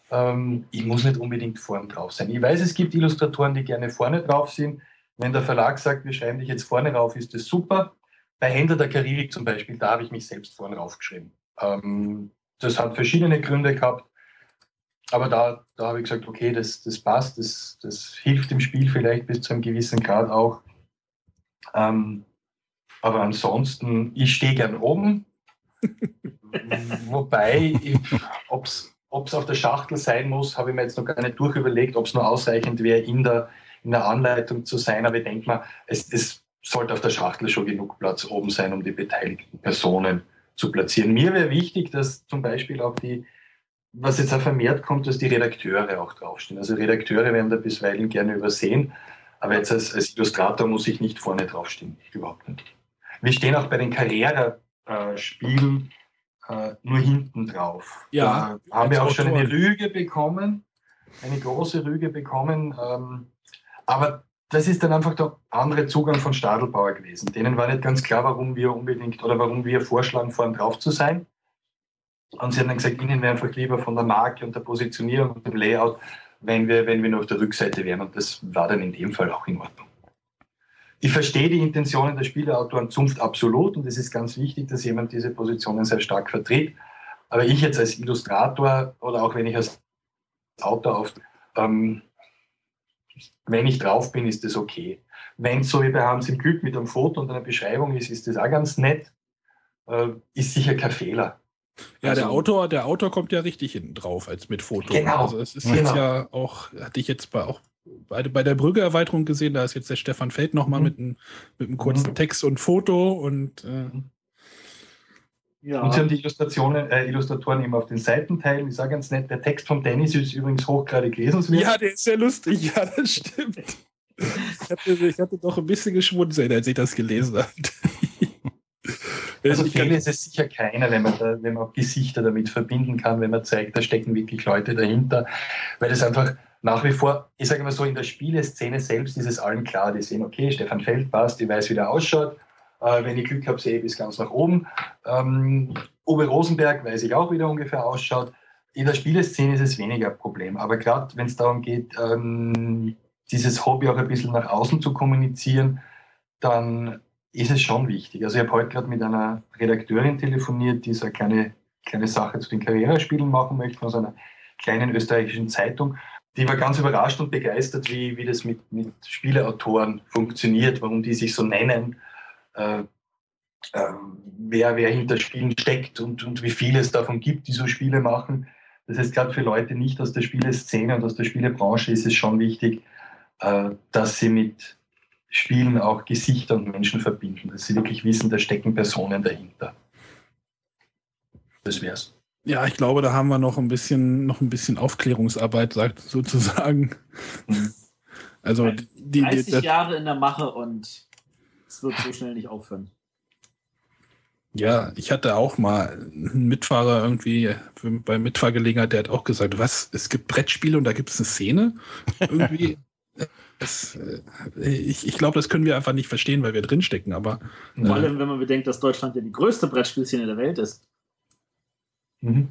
Ähm, ich muss nicht unbedingt vorn drauf sein. Ich weiß, es gibt Illustratoren, die gerne vorne drauf sind. Wenn der Verlag sagt, wir schreiben dich jetzt vorne rauf, ist das super. Bei Händler der Karibik zum Beispiel, da habe ich mich selbst vorne raufgeschrieben. Ähm, das hat verschiedene Gründe gehabt. Aber da, da habe ich gesagt, okay, das, das passt, das, das hilft im Spiel vielleicht bis zu einem gewissen Grad auch. Ähm, aber ansonsten, ich stehe gern oben. Wobei, ob es auf der Schachtel sein muss, habe ich mir jetzt noch gar nicht durchüberlegt, ob es nur ausreichend wäre, in der, in der Anleitung zu sein, aber ich denke mal, es, es sollte auf der Schachtel schon genug Platz oben sein, um die beteiligten Personen zu platzieren. Mir wäre wichtig, dass zum Beispiel auch die, was jetzt auch vermehrt kommt, dass die Redakteure auch draufstehen. Also Redakteure werden da bisweilen gerne übersehen, aber jetzt als, als Illustrator muss ich nicht vorne draufstehen, überhaupt nicht. Wir stehen auch bei den Carrera-Spielen äh, nur hinten drauf. Ja, da haben wir auch schon eine Rüge bekommen, eine große Rüge bekommen. Ähm, aber das ist dann einfach der andere Zugang von Stadelbauer gewesen. Denen war nicht ganz klar, warum wir unbedingt oder warum wir vorschlagen, vorn drauf zu sein. Und sie haben dann gesagt, ihnen wäre einfach lieber von der Marke und der Positionierung und dem Layout, wenn wir, wenn wir nur auf der Rückseite wären. Und das war dann in dem Fall auch in Ordnung. Ich verstehe die Intentionen der Spieleautoren Zunft absolut und es ist ganz wichtig, dass jemand diese Positionen sehr stark vertritt. Aber ich jetzt als Illustrator oder auch wenn ich als Autor auf, ähm, wenn ich drauf bin, ist das okay. Wenn es so wie bei Hans im Glück mit einem Foto und einer Beschreibung ist, ist das auch ganz nett. Äh, ist sicher kein Fehler. Ja, also, der Autor, der Autor kommt ja richtig hinten drauf als mit Foto. Genau. Also es ist genau. jetzt ja auch, hatte ich jetzt bei, auch bei, bei der Brügge-Erweiterung gesehen, da ist jetzt der Stefan Feld nochmal mhm. mit, einem, mit einem kurzen mhm. Text und Foto und äh, ja. Und sie haben die Illustrationen, äh, Illustratoren immer auf den Seitenteilen. Ich sage ganz nett, der Text von Dennis ist übrigens hochgradig lesenswert. Ja, der ist sehr lustig, ja, das stimmt. Ich hatte, ich hatte doch ein bisschen geschmunzelt, als ich das gelesen habe. Also Fehler ist es sicher keiner, wenn man, da, wenn man auch Gesichter damit verbinden kann, wenn man zeigt, da stecken wirklich Leute dahinter, weil das einfach nach wie vor, ich sage mal so, in der Spieleszene selbst ist es allen klar, die sehen, okay, Stefan Feld passt, ich weiß, wie der ausschaut, äh, wenn ich Glück habe, sehe ich bis ganz nach oben. Ähm, Uwe Rosenberg weiß ich auch, wie der ungefähr ausschaut. In der Spieleszene ist es weniger ein Problem. Aber gerade wenn es darum geht, ähm, dieses Hobby auch ein bisschen nach außen zu kommunizieren, dann ist es schon wichtig. Also ich habe heute gerade mit einer Redakteurin telefoniert, die so eine kleine, kleine Sache zu den Karrierespielen machen möchte, von so einer kleinen österreichischen Zeitung. Die war ganz überrascht und begeistert, wie, wie das mit, mit Spieleautoren funktioniert, warum die sich so nennen, äh, äh, wer, wer hinter Spielen steckt und, und wie viel es davon gibt, die so Spiele machen. Das heißt, gerade für Leute nicht aus der Spieleszene und aus der Spielebranche ist es schon wichtig, äh, dass sie mit Spielen auch Gesichter und Menschen verbinden, dass sie wirklich wissen, da stecken Personen dahinter. Das wär's. Ja, ich glaube, da haben wir noch ein bisschen, noch ein bisschen Aufklärungsarbeit, sagt sozusagen. Mhm. Also die, 30 die, Jahre in der Mache und es wird so schnell nicht aufhören. Ja, ich hatte auch mal einen Mitfahrer irgendwie bei Mitfahrgelegenheit, der hat auch gesagt, was, es gibt Brettspiele und da gibt es eine Szene. Irgendwie. Es, äh, ich ich glaube, das können wir einfach nicht verstehen, weil wir drinstecken, aber. Vor allem, äh, wenn man bedenkt, dass Deutschland ja die größte Brettspielszene der Welt ist. Mhm.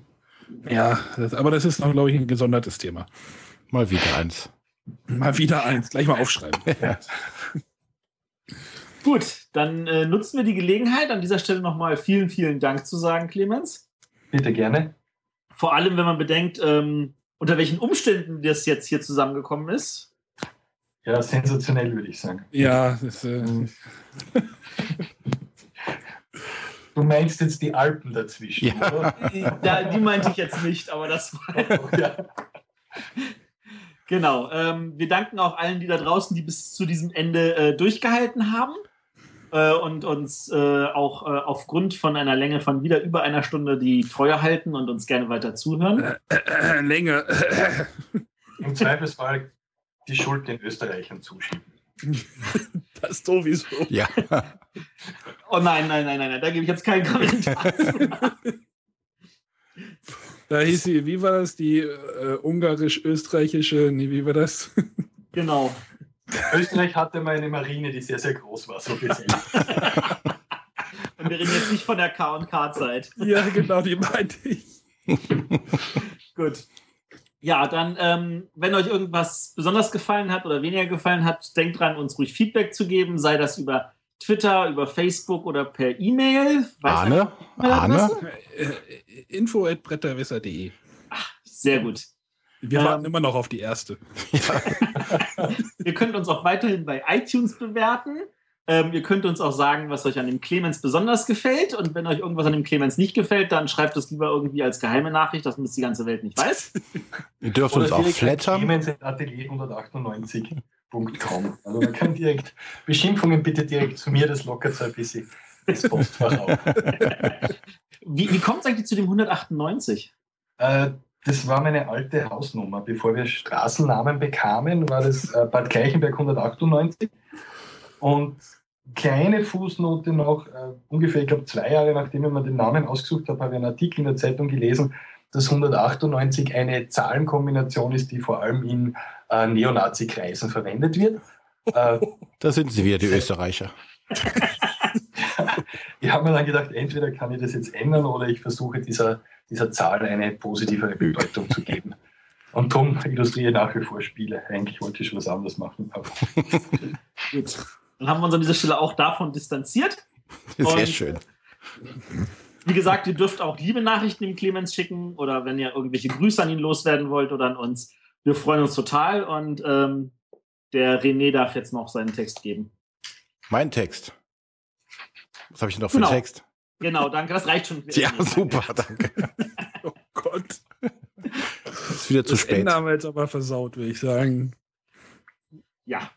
Ja, das, aber das ist noch, glaube ich, ein gesondertes Thema. Mal wieder eins. Mal wieder eins. Gleich mal aufschreiben. Ja. Gut, dann äh, nutzen wir die Gelegenheit, an dieser Stelle nochmal vielen, vielen Dank zu sagen, Clemens. Bitte gerne. Vor allem, wenn man bedenkt, ähm, unter welchen Umständen das jetzt hier zusammengekommen ist. Ja, sensationell, würde ich sagen. Ja, das, äh. Du meinst jetzt die Alpen dazwischen, ja. oder? Ja, die meinte ich jetzt nicht, aber das war. ja. Genau. Ähm, wir danken auch allen, die da draußen, die bis zu diesem Ende äh, durchgehalten haben äh, und uns äh, auch äh, aufgrund von einer Länge von wieder über einer Stunde die Treue halten und uns gerne weiter zuhören. Äh, äh, Länge. Im Zweifelsfall die Schuld den Österreichern zuschieben. Das sowieso. Ja. Oh nein, nein, nein, nein, da gebe ich jetzt keinen Kommentar. Da hieß sie, wie war das? Die äh, ungarisch-österreichische, nee, wie war das? Genau. Österreich hatte mal eine Marine, die sehr, sehr groß war, so gesehen. Und wir reden jetzt nicht von der K&K-Zeit. Ja, genau, die meinte ich. Gut. Ja, dann, ähm, wenn euch irgendwas besonders gefallen hat oder weniger gefallen hat, denkt dran, uns ruhig Feedback zu geben, sei das über Twitter, über Facebook oder per E-Mail. Arne? Arne? Äh, info at bretterwisser.de. Sehr gut. Wir warten ähm, immer noch auf die erste. ihr könnt uns auch weiterhin bei iTunes bewerten. Ähm, ihr könnt uns auch sagen, was euch an dem Clemens besonders gefällt. Und wenn euch irgendwas an dem Clemens nicht gefällt, dann schreibt es lieber irgendwie als geheime Nachricht, dass es die ganze Welt nicht weiß. ihr dürft Oder uns auch flattern. Clemens Atelier 198. Com. Also man kann direkt Beschimpfungen bitte direkt zu mir, das lockert so ein bisschen das Postfach auf. Wie, wie kommt es eigentlich zu dem 198? Äh, das war meine alte Hausnummer. Bevor wir Straßennamen bekamen, war das äh, Bad Gleichenberg 198. Und kleine Fußnote noch, äh, ungefähr, ich glaube, zwei Jahre nachdem ich mir den Namen ausgesucht habe, habe ich einen Artikel in der Zeitung gelesen, dass 198 eine Zahlenkombination ist, die vor allem in äh, Neonazi-Kreisen verwendet wird. Äh, da sind sie wieder, die Österreicher. ich habe mir dann gedacht, entweder kann ich das jetzt ändern oder ich versuche dieser, dieser Zahl eine positivere Bedeutung zu geben. Und darum illustriere ich nach wie vor Spiele. Eigentlich wollte ich schon was anderes machen. Gut. Dann haben wir uns an dieser Stelle auch davon distanziert. Sehr Und schön. Wie gesagt, ihr dürft auch liebe Nachrichten dem Clemens schicken oder wenn ihr irgendwelche Grüße an ihn loswerden wollt oder an uns. Wir freuen uns total und ähm, der René darf jetzt noch seinen Text geben. Mein Text. Was habe ich denn noch für genau. einen Text? Genau, danke, das reicht schon. Ja, super, danke. oh Gott. Das ist wieder zu das spät. Ende haben wir jetzt aber versaut, würde ich sagen. Ja.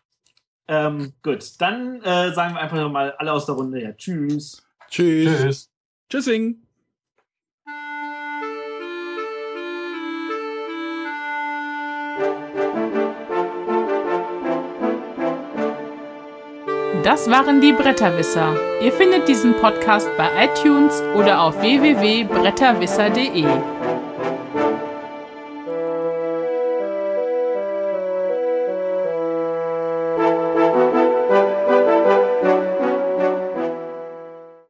Ähm, gut, dann äh, sagen wir einfach nochmal alle aus der Runde ja Tschüss. Tschüss. Tschüss. Tschüssing. Das waren die Bretterwisser. Ihr findet diesen Podcast bei iTunes oder auf www.bretterwisser.de.